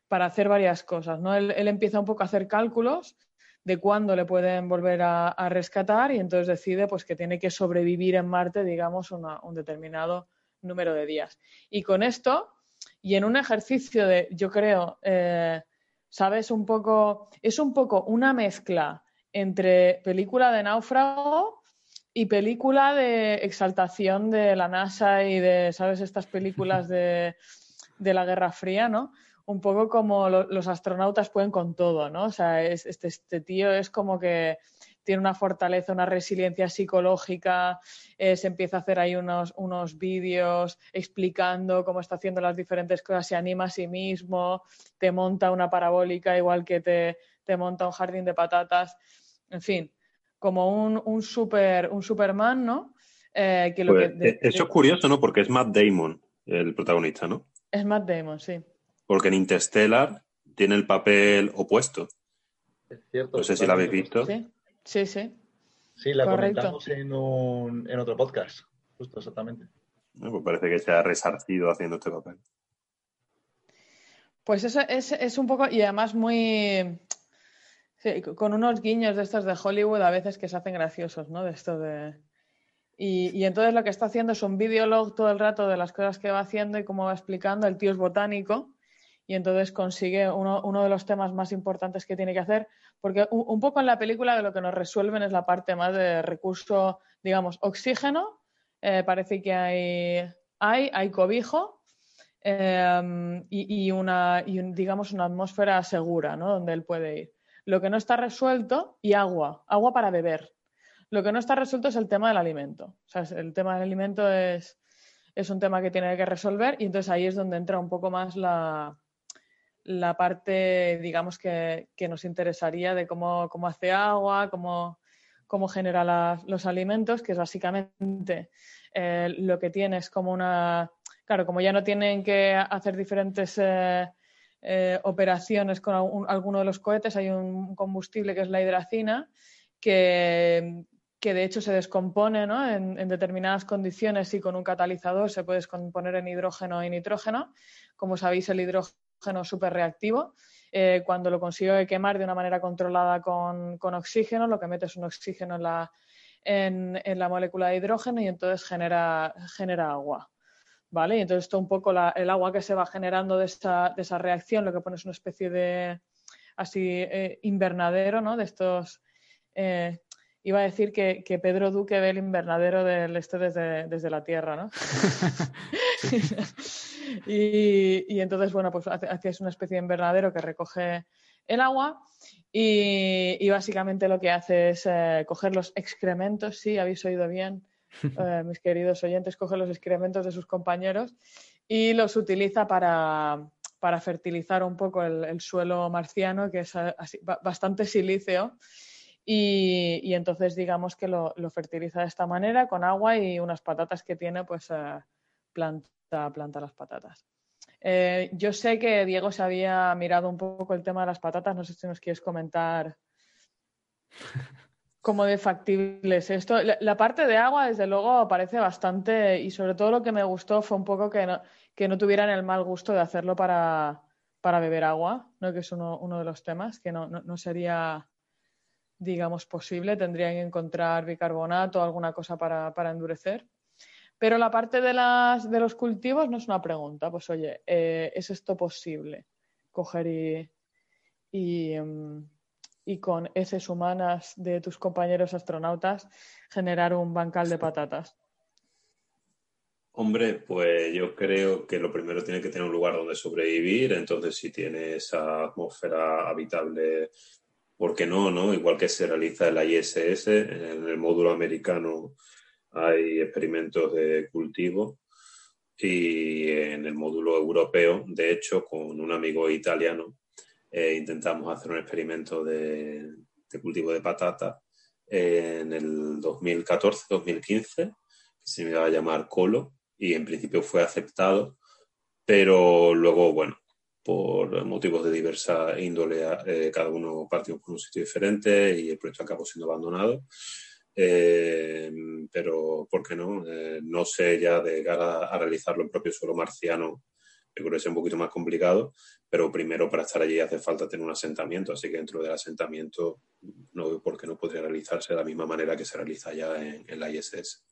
hacer varias cosas, ¿no? Él, empieza un poco a hacer cálculos de cuándo le pueden volver a, rescatar y entonces decide pues que tiene que sobrevivir en Marte, digamos, un determinado número de días. Y con esto, y en un ejercicio de, yo creo, eh, ¿sabes? Un poco, es un poco una mezcla entre película de náufrago y película de exaltación de la NASA y de, ¿sabes? Estas películas de, la Guerra Fría, ¿no? Un poco como los astronautas pueden con todo, ¿no? O sea, este, este, tío es como que tiene una fortaleza, una resiliencia psicológica, eh, se empieza a hacer ahí unos, unos vídeos explicando cómo está haciendo las diferentes cosas, se anima a sí mismo, te monta una parabólica igual que te, te monta un jardín de patatas, en fin, como un, un, super, un Superman, ¿no? Eh, que lo pues, que eh, eso es curioso, ¿no? Porque es Matt Damon el protagonista, ¿no? Es Matt Damon, sí. Porque en Interstellar tiene el papel opuesto. Es cierto. No sé si lo habéis visto. Sí, sí. Sí, sí la comentamos en, un, en otro podcast, justo exactamente. pues parece que se ha resarcido haciendo este papel. Pues eso es, es, un poco, y además muy, Sí, con unos guiños de estos de Hollywood a veces que se hacen graciosos, ¿no? De esto de... Y, entonces lo que está haciendo es un videolog todo el rato de las cosas que va haciendo y cómo va explicando. El tío es botánico y entonces consigue uno, de los temas más importantes que tiene que hacer, porque un, poco en la película de lo que nos resuelven es la parte más de recurso, digamos, oxígeno. Eh, parece que hay, hay, hay cobijo eh, y, una, y digamos, una atmósfera segura, ¿no? Donde él puede ir. Lo que no está resuelto, y agua, agua para beber. Lo que no está resuelto es el tema del alimento. O sea, el tema del alimento es, es un tema que tiene que resolver y entonces ahí es donde entra un poco más la, la parte, digamos, que, nos interesaría de cómo, cómo hace agua, cómo, cómo genera los alimentos, que es básicamente eh, lo que tiene es como una... Claro, como ya no tienen que hacer diferentes eh, eh, operaciones con alguno de los cohetes hay un combustible que es la hidracina que, de hecho se descompone en, determinadas condiciones y con un catalizador se puede descomponer en hidrógeno y nitrógeno. Como sabéis, el hidrógeno es súper reactivo. Eh, cuando lo consigue quemar de una manera controlada con, oxígeno, lo que mete es un oxígeno en la, en, en la molécula de hidrógeno y entonces genera, genera agua. ¿vale? Y entonces esto un poco el agua que se va generando de esa, de esa reacción, lo que pone es una especie de así eh, invernadero, ¿no? De estos eh, iba a decir que, Pedro Duque ve el invernadero del este desde, la Tierra, ¿no? [LAUGHS] [LAUGHS] y, entonces, bueno, pues hacías una especie de invernadero que recoge el agua y, básicamente lo que hace es eh, coger los excrementos, sí, habéis oído bien, [LAUGHS] eh, mis queridos oyentes, coge los excrementos de sus compañeros y los utiliza para, fertilizar un poco el, suelo marciano, que es bastante silíceo. Y, entonces digamos que lo, fertiliza de esta manera con agua y unas patatas que tiene, pues eh, planta, planta las patatas. Eh, yo sé que Diego se había mirado un poco el tema de las patatas, no sé si nos quieres comentar [LAUGHS] como de factibles esto. La, parte de agua, desde luego, parece bastante, y sobre todo lo que me gustó fue un poco que no, que no tuvieran el mal gusto de hacerlo para, para beber agua, ¿no? que es uno, uno de los temas, que no, no, sería, digamos, posible. Tendrían que encontrar bicarbonato o alguna cosa para, para, endurecer. Pero la parte de, las, de los cultivos no es una pregunta, pues oye, eh, ¿es esto posible? Coger y, y, em, y con heces humanas de tus compañeros astronautas generar un bancal de patatas? Hombre, pues yo creo que lo primero tiene que tener un lugar donde sobrevivir, entonces si tiene esa atmósfera habitable, ¿por qué no? no? Igual que se realiza en la ISS, en el módulo americano hay experimentos de cultivo y en el módulo europeo, de hecho, con un amigo italiano, eh, intentamos hacer un experimento de, cultivo de patata en el 2014-2015, que se me iba a llamar Colo, y en principio fue aceptado, pero luego, bueno, por motivos de diversa índole, eh, cada uno partió por un sitio diferente y el proyecto acabó siendo abandonado. Eh, pero, ¿por qué no? Eh, no sé ya de cara a realizarlo en propio suelo marciano, yo creo que es un poquito más complicado, pero primero para estar allí hace falta tener un asentamiento, así que dentro del asentamiento no veo por qué no podría realizarse de la misma manera que se realiza ya en, en la ISS.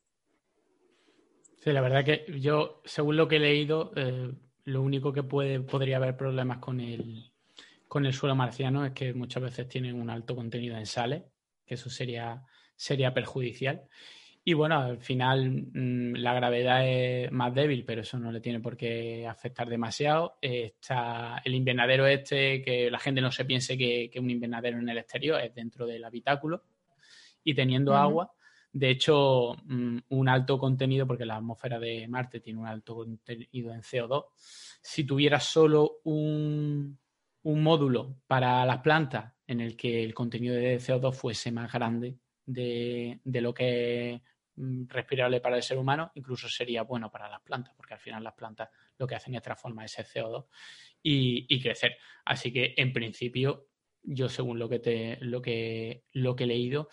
Sí, la verdad que yo, según lo que he leído, eh, lo único que puede, podría haber problemas con el, con el suelo marciano es que muchas veces tienen un alto contenido en sales, que eso sería, sería perjudicial. Y bueno, al final mm, la gravedad es más débil, pero eso no le tiene por qué afectar demasiado. está el invernadero este, que la gente no se piense que, que un invernadero en el exterior es dentro del habitáculo. Y teniendo agua, de hecho, mm, un alto contenido, porque la atmósfera de Marte tiene un alto contenido en CO2, si tuviera solo un, módulo para las plantas en el que el contenido de CO2 fuese más grande de, lo que es mm, respirable para el ser humano, incluso sería bueno para las plantas, porque al final las plantas lo que hacen es transformar ese CO2 y, y crecer. Así que, en principio, yo según lo que, te, lo que, lo que he leído,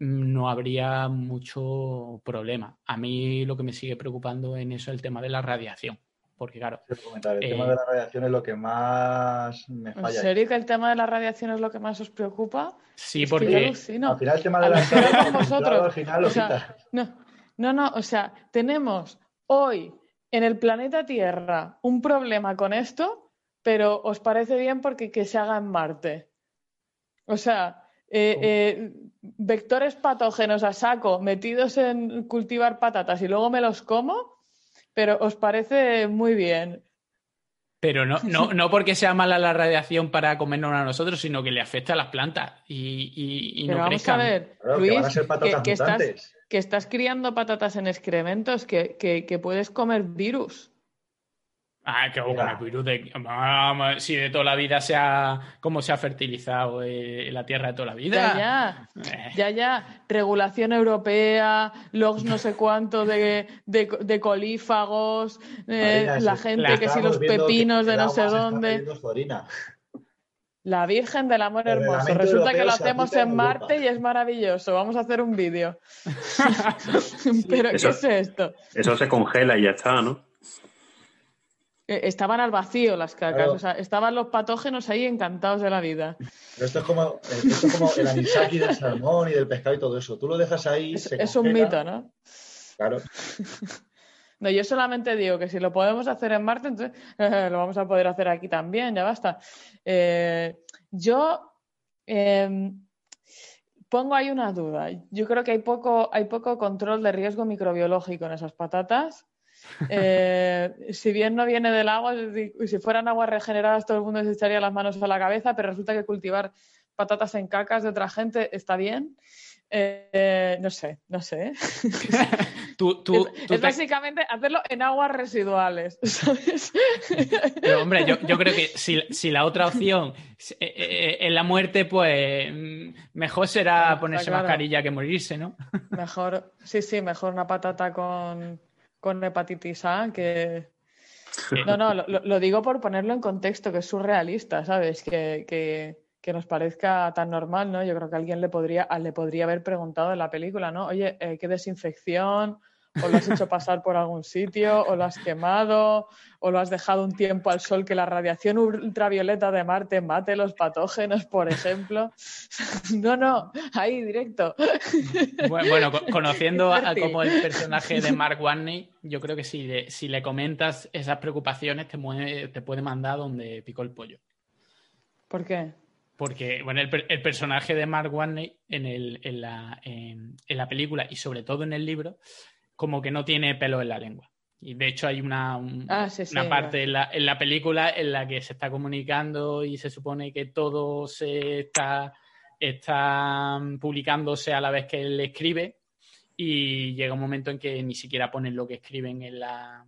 no habría mucho problema. A mí lo que me sigue preocupando en eso es el tema de la radiación. Porque claro. El tema de eh, la radiación es lo que más me falla. ¿En serio que el tema de la radiación es lo que más os preocupa? Sí, porque. al final el tema de la radiación. vosotros. no, no, no, o sea, tenemos hoy en el planeta Tierra un problema con esto, pero os parece bien porque que se haga en Marte. O sea, eh, eh, vectores patógenos a saco metidos en cultivar patatas y luego me los como, pero os parece muy bien. Pero no, no, [LAUGHS] no porque sea mala la radiación para comernos a nosotros, sino que le afecta a las plantas y, y, no vamos a ver, Luis, que, estás, que, estás, criando patatas en excrementos, que, que puedes comer virus. Ah, que con el virus de. si de toda la vida sea como se ha fertilizado eh, la tierra de toda la vida. Ya, ya. Eh. Ya, ya. Regulación europea, logs no sé cuánto de, de, colífagos, eh, la gente que si los pepinos de no sé dónde. La Virgen del Amor Hermoso. Resulta que lo hacemos en Marte y es maravilloso. Vamos a hacer un vídeo. [LAUGHS] [LAUGHS] Pero, ¿qué es esto? Eso se congela y ya está, ¿no? Eh, estaban al vacío las cacas, o sea, estaban los patógenos ahí encantados de la vida. Pero esto es como, esto es como el anisaki del salmón y del pescado y todo eso. Tú lo dejas ahí. Es, es un mito, ¿no? Claro. [LAUGHS] No, yo solamente digo que si lo podemos hacer en Marte, entonces [LAUGHS] lo vamos a poder hacer aquí también, ya basta. Eh, yo em, pongo ahí una duda. Yo creo que hay poco, hay poco control de riesgo microbiológico en esas patatas. Eh, si bien no viene del agua, si fueran aguas regeneradas todo el mundo se echaría las manos a la cabeza, pero resulta que cultivar patatas en cacas de otra gente está bien. Eh, no sé, no sé. [LAUGHS] es, básicamente hacerlo en aguas residuales, [LAUGHS] Pero hombre, yo, creo que si, la otra opción eh, en la muerte, pues mm, mejor será ponerse mascarilla que morirse, ¿no? [LAUGHS] Mejor, sí, sí, mejor una patata con, con hepatitis A que... No, no, lo, digo por ponerlo en contexto, que es surrealista, ¿sabes? Que, que, nos parezca tan normal, ¿no? Yo creo que alguien le podría, le podría haber preguntado en la película, ¿no? Oye, eh, ¿qué desinfección? O lo has hecho pasar por algún sitio, o lo has quemado, o lo has dejado un tiempo al sol que la radiación ultravioleta de Marte mate los patógenos, por ejemplo. [LAUGHS] No, no, ahí directo. Bueno, conociendo a, como el personaje de Mark Warney, yo creo que si le, si le comentas esas preocupaciones te, te puede mandar donde picó el pollo. ¿Por qué? porque bueno, el, personaje de Mark Warney en, el, en, la, en, la película y sobre todo en el libro, como que no tiene pelo en la lengua. Y de hecho hay una, ah, una parte en, la, en la película en la que se está comunicando y se supone que todo se está, está publicándose a la vez que él escribe y llega un momento en que ni siquiera ponen lo que escriben en la,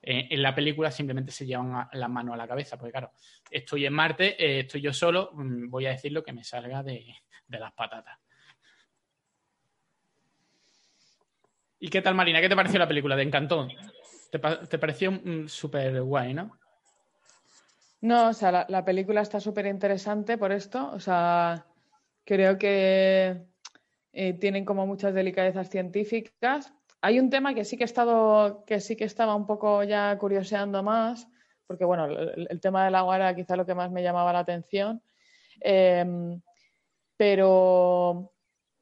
en, la película, simplemente se llevan las manos a la cabeza, porque claro, estoy en Marte, eh, estoy yo solo, mm, voy a decir lo que me salga de, las patatas. ¿Y qué tal, Marina? ¿Qué te pareció la película? ¿Te encantó? ¿Te, pareció mm, súper guay, no? No, o sea, la, película está súper interesante por esto. O sea, creo que eh, tienen como muchas delicadezas científicas. Hay un tema que sí que he estado, que sí que estaba un poco ya curioseando más, porque bueno, el, tema del agua era quizá lo que más me llamaba la atención. Em, pero,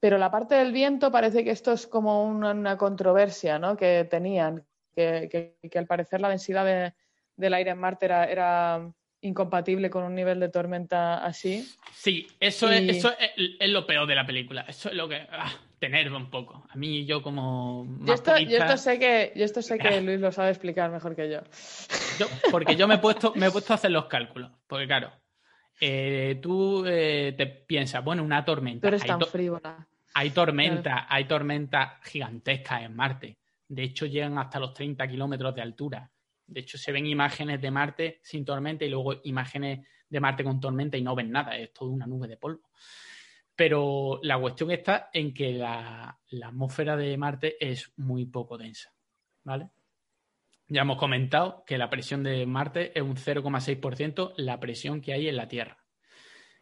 pero la parte del viento parece que esto es como una, controversia ¿no? que tenían, que, al parecer la densidad del aire en Marte era, incompatible con un nivel de tormenta así. Sí, eso, es, eso es, lo peor de la película. Eso es lo que ah, te enerva un poco. A mí, yo como. Yo esto, yo esto, sé que, yo esto sé que Luis lo sabe explicar mejor que yo. porque yo me he, puesto, me he puesto a hacer los cálculos. Porque, claro, eh, tú eh, te piensas, bueno, una tormenta. Tú eres tan frívola. Hay tormenta, hay tormentas gigantescas en Marte. De hecho, llegan hasta los 30 kilómetros de altura. De hecho, se ven imágenes de Marte sin tormenta y luego imágenes de Marte con tormenta y no ven nada. Es toda una nube de polvo. Pero la cuestión está en que la, atmósfera de Marte es muy poco densa. ¿Vale? Ya hemos comentado que la presión de Marte es un 0,6% la presión que hay en la Tierra.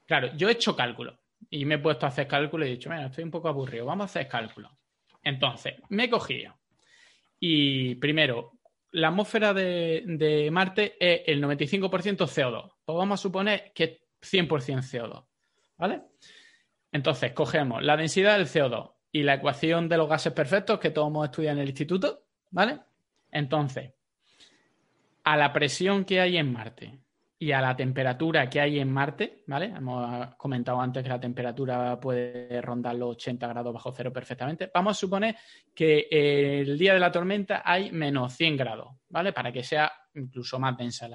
Claro, yo he hecho cálculos y me he puesto a hacer cálculos y he dicho, bueno, estoy un poco aburrido, vamos a hacer cálculos. Entonces, me he cogido y primero, la atmósfera de, Marte es el 95% CO2. Pues vamos a suponer que es 100% CO2. ¿Vale? Entonces, cogemos la densidad del CO2 y la ecuación de los gases perfectos que todos hemos estudiado en el instituto. ¿Vale? Entonces, a la presión que hay en Marte y a la temperatura que hay en Marte, ¿vale? Hemos comentado antes que la temperatura puede rondar los 80 grados bajo cero perfectamente. Vamos a suponer que el día de la tormenta hay menos 100 grados, ¿vale? Para que sea incluso más densa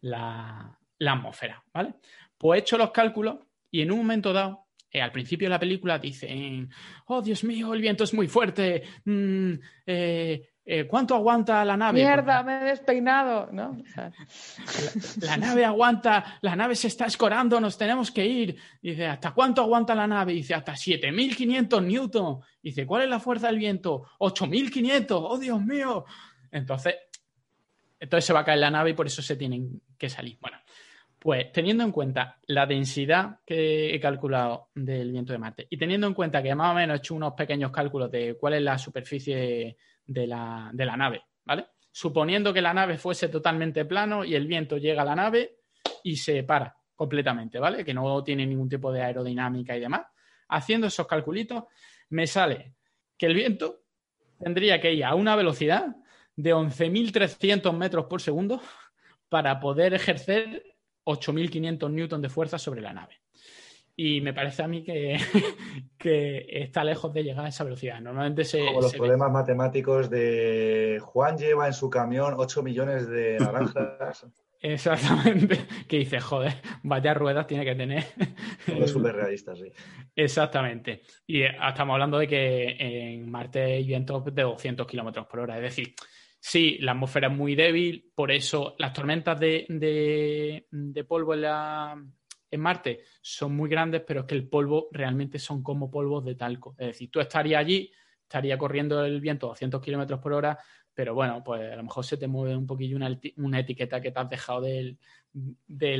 la, atmósfera, ¿vale? Pues he hecho los cálculos y en un momento dado, eh, al principio de la película dicen, oh Dios mío, el viento es muy fuerte, mm, eh, eh, ¿cuánto aguanta la nave? Mierda, me he despeinado, ¿no? la, nave aguanta, la nave se está escorando, nos tenemos que ir. Dice, ¿hasta cuánto aguanta la nave? Dice, hasta 7500 newton. Dice, ¿cuál es la fuerza del viento? 8500, oh Dios mío. Entonces, entonces se va a caer la nave y por eso se tienen que salir. Bueno, pues teniendo en cuenta la densidad que he calculado del viento de Marte y teniendo en cuenta que más o menos he hecho unos pequeños cálculos de cuál es la superficie de la, nave, ¿vale? Suponiendo que la nave fuese totalmente plano y el viento llega a la nave y se para completamente, ¿vale? Que no tiene ningún tipo de aerodinámica y demás. Haciendo esos calculitos, me sale que el viento tendría que ir a una velocidad de 11.300 metros por segundo para poder ejercer 8.500 newtons de fuerza sobre la nave y me parece a mí que, [LAUGHS] que, está lejos de llegar a esa velocidad. Normalmente se. Como los problemas matemáticos de Juan lleva en su camión 8 millones de [LAUGHS] naranjas. Exactamente. [LAUGHS] Que dice, joder, vaya ruedas tiene que tener. Es súper realista, sí. Exactamente. Y estamos hablando de que en Marte hay vientos de 200 kilómetros por hora. Es decir, sí, la atmósfera es muy débil, por eso las tormentas de, de, de polvo en la, en Marte son muy grandes, pero es que el polvo realmente son como polvos de talco. Es decir, tú estarías allí, estaría corriendo el viento a 200 kilómetros por hora, pero bueno, pues a lo mejor se te mueve un poquillo una, etiqueta que te has dejado del,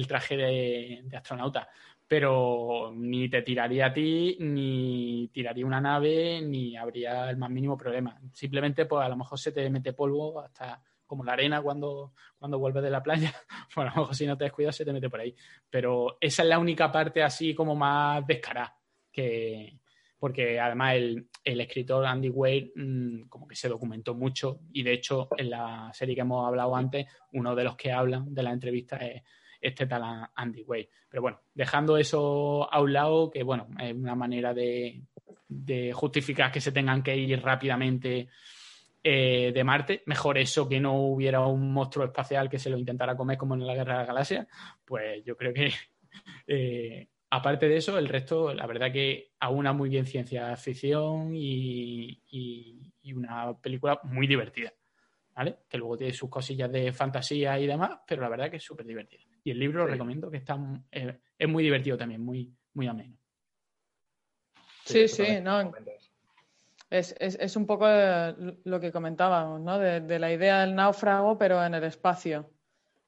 traje de, astronauta. Pero ni te tiraría a ti, ni tiraría una nave, ni habría el más mínimo problema. Simplemente, pues a lo mejor se te mete polvo hasta como la arena cuando, cuando vuelves de la playa. Bueno, [LAUGHS] a lo mejor si no te descuidas se te mete por ahí. Pero esa es la única parte así como más descarada. Que, porque además el, escritor Andy Weir mm, como que se documentó mucho y de hecho en la serie que hemos hablado antes, uno de los que hablan de la entrevista es, este tal Andy Way. Pero bueno, dejando eso a un lado, que bueno, es una manera de, justificar que se tengan que ir rápidamente eh, de Marte. Mejor eso que no hubiera un monstruo espacial que se lo intentara comer como en la Guerra de la Galaxia. Pues yo creo que [LAUGHS] eh, aparte de eso, el resto, la verdad que aúna muy bien ciencia ficción y, una película muy divertida, ¿vale? Que luego tiene sus cosillas de fantasía y demás, pero la verdad que es súper divertida. Y el libro lo recomiendo, que está eh, es muy divertido también, muy, muy ameno. Sí, sí, no. Es, un poco lo que comentábamos, ¿no? De, la idea del náufrago, pero en el espacio.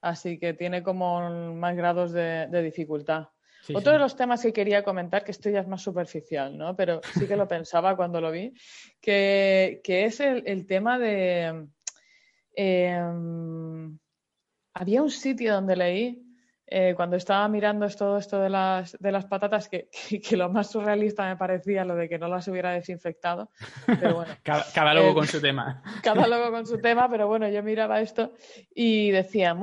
Así que tiene como más grados de dificultad. Otro de los temas que quería comentar, que esto ya es más superficial, ¿no? Pero sí que lo [LAUGHS] pensaba cuando lo vi, que, es el, tema de... Em, había un sitio donde leí, eh, cuando estaba mirando todo esto de las, de las patatas, [LAUGHS] que, lo más surrealista me parecía lo de que no las hubiera desinfectado. Pero bueno, [LAUGHS] cada, logo con su tema. [LAUGHS] Cada logo con su tema, pero bueno, yo miraba esto y decía,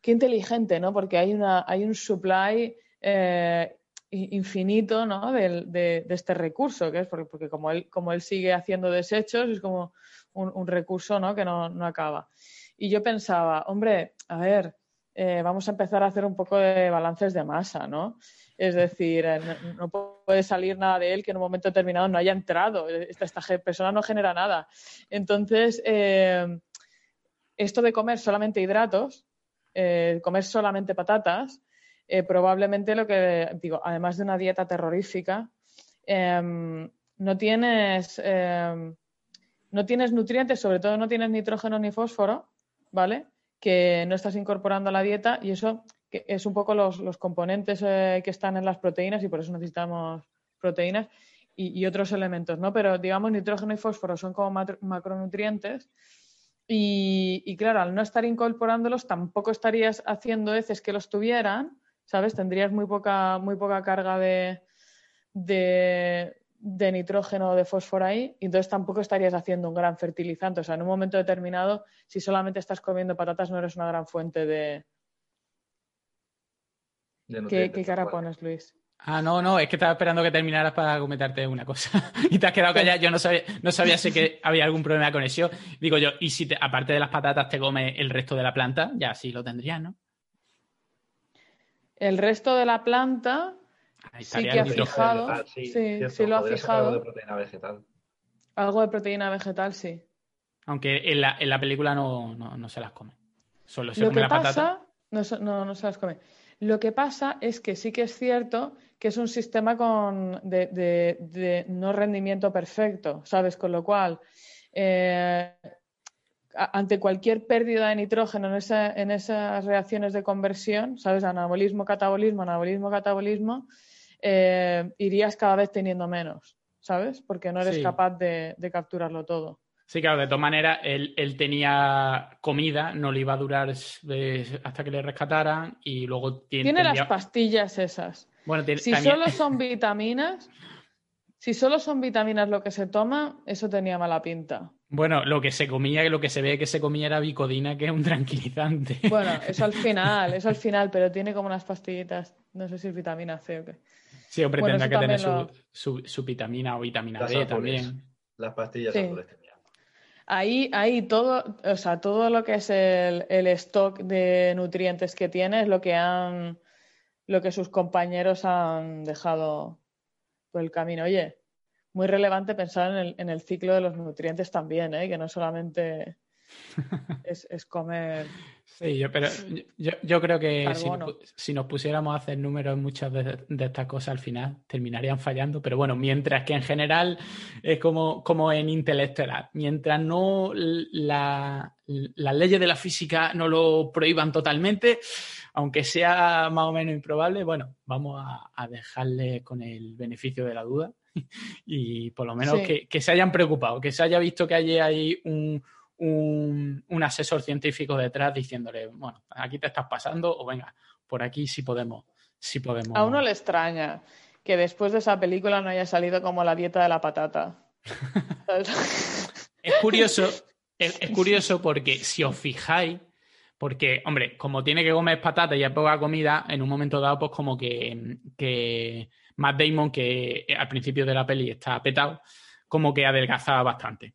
qué inteligente, ¿no? Porque hay, una, hay un supply eh, infinito ¿no? de, este recurso, que es porque, como, él, como él sigue haciendo desechos, es como un, recurso ¿no? que no, acaba. Y yo pensaba, hombre, a ver, eh, vamos a empezar a hacer un poco de balances de masa, ¿no? Es decir, eh, no, puede salir nada de él que en un momento determinado no haya entrado. Esta, persona no genera nada. Entonces, esto de comer solamente hidratos, comer solamente patatas, eh, probablemente lo que digo, además de una dieta terrorífica, em, no tienes em, no tienes nutrientes, sobre todo no tienes nitrógeno ni fósforo, ¿vale? Que no estás incorporando a la dieta y eso es un poco los, componentes eh, que están en las proteínas y por eso necesitamos proteínas y, otros elementos, ¿no? Pero digamos nitrógeno y fósforo son como macronutrientes y, y, claro, al no estar incorporándolos tampoco estarías haciendo heces que los tuvieran ¿sabes? Tendrías muy poca, muy poca carga de, de, nitrógeno o de fósforo ahí, y entonces tampoco estarías haciendo un gran fertilizante. O sea, en un momento determinado, si solamente estás comiendo patatas, no eres una gran fuente de. ¿Qué, cara pones, Luis? Ah, no, no, es que estaba esperando que terminaras para comentarte una cosa. [LAUGHS] y te has quedado callado. Yo no sabía, no sabía si que había algún problema de conexión. Digo yo, y si aparte de las patatas te come el resto de la planta, ya sí lo tendrías, ¿no? El resto de la planta sí que ha fijado. sí, sí, lo ha fijado. Algo de proteína vegetal. Algo de proteína vegetal, sí. Aunque en la, en la película no, no, se las come. Solo se lo come que la pasa, No, no, no, se las come. Lo que pasa es que sí que es cierto que es un sistema con de, de, de no rendimiento perfecto, ¿sabes? Con lo cual, eh, ante cualquier pérdida de nitrógeno en, esas reacciones de conversión, ¿sabes? Anabolismo, catabolismo, anabolismo, catabolismo, eh, irías cada vez teniendo menos, ¿sabes? Porque no eres capaz de, capturarlo todo. Sí, claro, de todas maneras, él, tenía comida, no le iba a durar hasta que le rescataran y luego tiene... Tiene las pastillas esas. Bueno, si solo son [LAUGHS] vitaminas, si solo son vitaminas lo que se toma, eso tenía mala pinta. Bueno, lo que se comía, lo que se ve que se comía era bicodina, que es un tranquilizante. Bueno, eso al [LAUGHS] final, eso al final, pero tiene como unas pastillitas, no sé si es vitamina C o qué. Sí, hombre, tendrá que tener su, vitamina o vitamina D también. Las pastillas azules Ahí, ahí todo, o sea, todo lo que es el, el, stock de nutrientes que tiene es lo que han, lo que sus compañeros han dejado por el camino. Oye, muy relevante pensar en el, en el ciclo de los nutrientes también, ¿eh? que no solamente [LAUGHS] es, comer. Sí, yo, pero yo, creo que si, nos pusiéramos a hacer números, muchas de, estas cosas al final terminarían fallando. Pero bueno, mientras que en general es como, como en Interestelar, mientras no las leyes de la física no lo prohíban totalmente, aunque sea más o menos improbable, bueno, vamos a, a dejarle con el beneficio de la duda [LAUGHS] y por lo menos que, se hayan preocupado, que se haya visto que hay ahí un, un, asesor científico detrás diciéndole, bueno, aquí te estás pasando o venga, por aquí sí podemos, sí podemos. A uno le extraña que después de esa película no haya salido como la dieta de la patata. [LAUGHS] es curioso, es, curioso porque si os fijáis, Porque, hombre, como tiene que comer patatas y hay poca comida, en un momento dado, pues como que, que Matt Damon, que al principio de la peli está petado, como que adelgazaba bastante.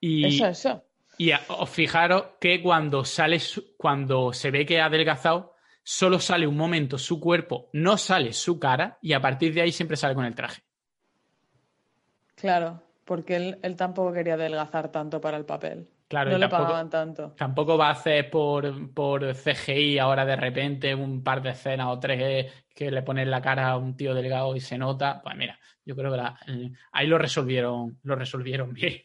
Y, Eso, eso. y a- os fijaros que cuando sale, su- cuando se ve que ha adelgazado, solo sale un momento su cuerpo, no sale su cara, y a partir de ahí siempre sale con el traje. Claro, porque él, él tampoco quería adelgazar tanto para el papel. Claro, no le tampoco- pagaban tanto. Tampoco va a hacer por, por CGI ahora de repente un par de escenas o tres eh, que le ponen la cara a un tío delgado y se nota. Pues mira, yo creo que la- eh, ahí lo resolvieron, lo resolvieron [LAUGHS] bien.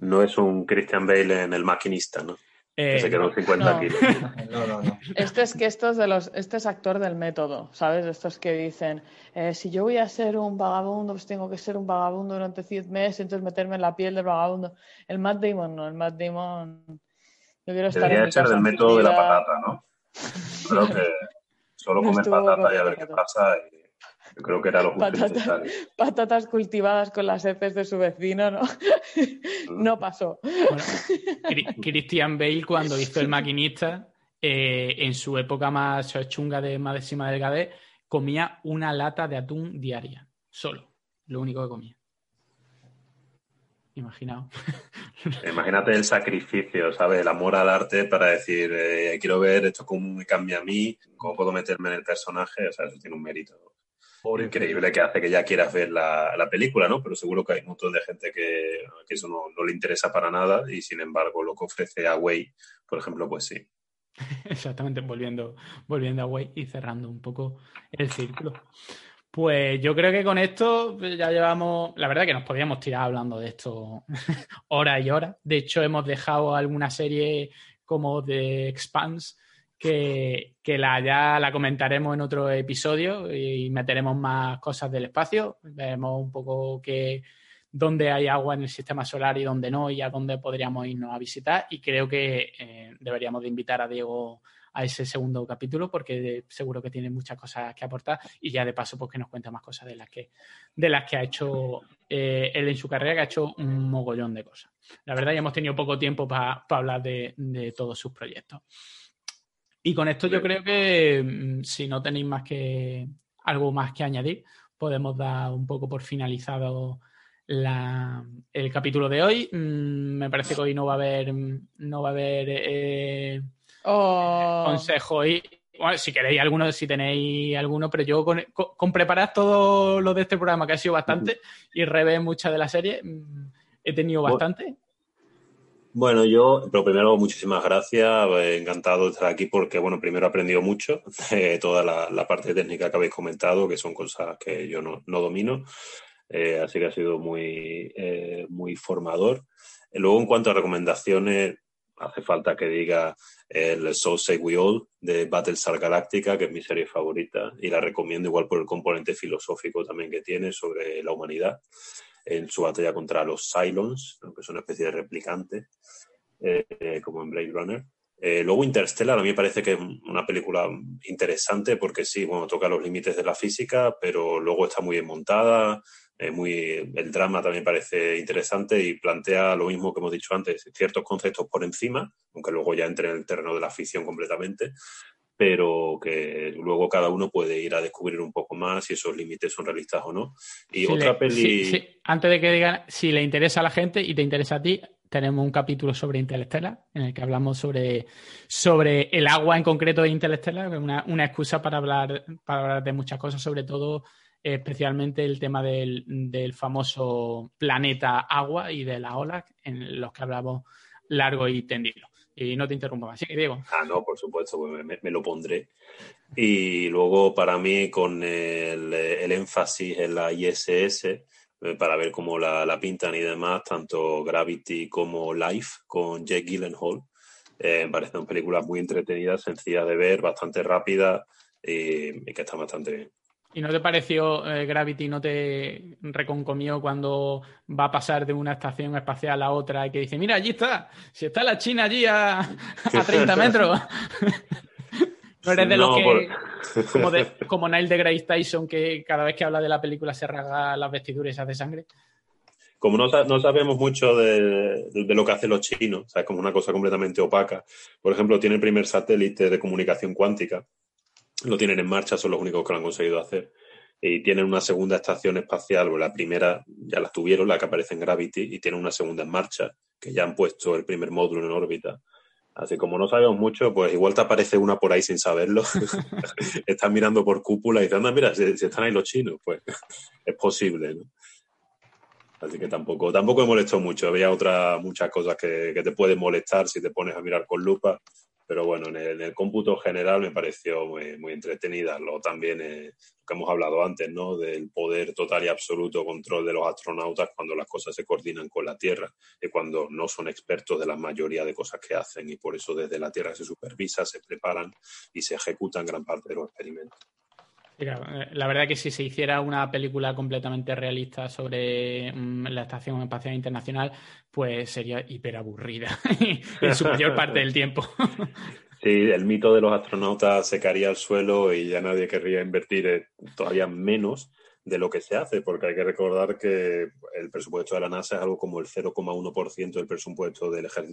No es un Christian Bale en El Maquinista, ¿no? Eh, que se quedó no. 50 no. kilos. [LAUGHS] No, no, no. Este es que estos de los, este es actor del método, ¿sabes? Estos que dicen, eh, si yo voy a ser un vagabundo, pues tengo que ser un vagabundo durante 100 meses, entonces meterme en la piel del vagabundo. El Matt Damon no, el Matt Damon. Yo quiero estar en Debería mi ser casa del en método de la patata, ¿no? Yo creo que solo No comer patata y a ver qué pasa. y yo creo que era lo justo Patata. Patatas cultivadas con las heces de su vecino, ¿no? [LAUGHS] no pasó. Bueno, Christian Bale, cuando hizo El [LAUGHS] Maquinista, eh, en su época más chunga de máxima delgadez, comía una lata de atún diaria, solo, lo único que comía. Imaginaos. [LAUGHS] Imagínate el sacrificio, ¿sabes? El amor al arte para decir, eh, quiero ver esto cómo me cambia a mí, cómo puedo meterme en el personaje. O sea, eso tiene un mérito Pobre increíble que hace que ya quieras ver la, la película, ¿no? Pero seguro que hay un montón de gente que, que eso no, no le interesa para nada y sin embargo lo que ofrece Away, por ejemplo, pues sí. [LAUGHS] Exactamente, volviendo, volviendo a Way y cerrando un poco el círculo. Pues yo creo que con esto pues, ya llevamos, la verdad que nos podríamos tirar hablando de esto [LAUGHS] horas y horas. De hecho, hemos dejado alguna serie como de Expanse que, que la ya la comentaremos en otro episodio y meteremos más cosas del espacio. Veremos un poco que dónde hay agua en el sistema solar y dónde no, y a dónde podríamos irnos a visitar. Y creo que eh, deberíamos de invitar a Diego a ese segundo capítulo porque seguro que tiene muchas cosas que aportar. Y ya de paso pues que nos cuente más cosas de las que de las que ha hecho eh, él en su carrera que ha hecho un mogollón de cosas. La verdad ya hemos tenido poco tiempo para hablar de, de todos sus proyectos. Y con esto yo creo que mm, si no tenéis más que algo más que añadir podemos dar un poco por finalizado la- el capítulo de hoy Mm, me parece que hoy no va a haber no va a haber eh, Oh, consejo y bueno, si queréis alguno, si tenéis alguno, pero yo con, con, con preparar todo lo de este programa, que ha sido bastante, y rever muchas de las series, mm, he tenido Bueno. bastante. Bueno, yo, pero primero, muchísimas gracias. eh, Encantado de estar aquí porque, bueno, primero he aprendido mucho de toda la, la parte técnica que habéis comentado, que son cosas que yo no, no domino. Eh, así que ha sido muy, eh, muy formador. Eh, Luego, en cuanto a recomendaciones, hace falta que diga el Soul Say We All de Battlestar Galactica, que es mi serie favorita, y la recomiendo igual por el componente filosófico también que tiene sobre la humanidad en su batalla contra los Cylons, que son una especie de replicantes, eh, eh, como en Blade Runner. Eh, luego Interstellar a mí me parece que es una película interesante porque sí, bueno, toca los límites de la física, pero luego está muy bien montada, eh, muy, el drama también parece interesante y plantea lo mismo que hemos dicho antes, ciertos conceptos por encima, aunque luego ya entre en el terreno de la ficción completamente, pero que luego cada uno puede ir a descubrir un poco más si esos límites son realistas o no. Y Si otra le- peli... si- si- antes de que digan, si le interesa a la gente y te interesa a ti, tenemos un capítulo sobre Interstellar, en el que hablamos sobre, sobre el agua en concreto de Interstellar, una, una excusa para hablar, para hablar de muchas cosas, sobre todo especialmente el tema del, del famoso planeta agua y de las olas, en los que hablamos largo y tendido. Y no te interrumpo más. Sí, Diego. Ah, no, por supuesto, pues me, me lo pondré. Y luego para mí con el, el énfasis en la ISS, eh, para ver cómo la, la pintan y demás, tanto Gravity como Life con Jake Gyllenhaal, eh, me parecen películas muy entretenidas, sencillas de ver, bastante rápidas y, y que están bastante bien. ¿Y no te pareció eh, Gravity, no te reconcomió cuando va a pasar de una estación espacial a otra y que dice, mira, allí está, si está la China allí a, a [LAUGHS] 30 metros? [LAUGHS] no eres de los No, que, por- como, de, [LAUGHS] como Neil deGrasse Tyson, que cada vez que habla de la película se rasga las vestiduras y se hace sangre. como no, no sabemos mucho de, de, lo que hacen los chinos, o sea, es como una cosa completamente opaca. Por ejemplo, tiene el primer satélite de comunicación cuántica, lo tienen en marcha, son los únicos que lo han conseguido hacer. Y tienen una segunda estación espacial, o la primera ya la tuvieron, la que aparece en Gravity, y tienen una segunda en marcha, que ya han puesto el primer módulo en órbita. Así como no sabemos mucho, pues igual te aparece una por ahí sin saberlo. [LAUGHS] Estás mirando por cúpula y dices, anda, mira, si, si, están ahí los chinos, pues es posible, ¿no? Así que tampoco, tampoco me molestó mucho. Había otras muchas cosas que, que, te pueden molestar si te pones a mirar con lupa. Pero bueno, en el, cómputo general me pareció muy, entretenida. Luego también eh, lo que hemos hablado antes, ¿no? Del poder total y absoluto control de los astronautas cuando las cosas se coordinan con la Tierra y cuando no son expertos de la mayoría de cosas que hacen. Y por eso desde la Tierra se supervisa, se preparan y se ejecutan gran parte de los experimentos. La verdad que si se hiciera una película completamente realista sobre um, la Estación Espacial Internacional, pues sería hiper aburrida en [LAUGHS] su mayor parte del tiempo. [LAUGHS] Sí, el mito de los astronautas se caería al suelo y ya nadie querría invertir todavía menos de lo que se hace, porque hay que recordar que el presupuesto de la NASA es algo como el 0,1% del presupuesto del ejército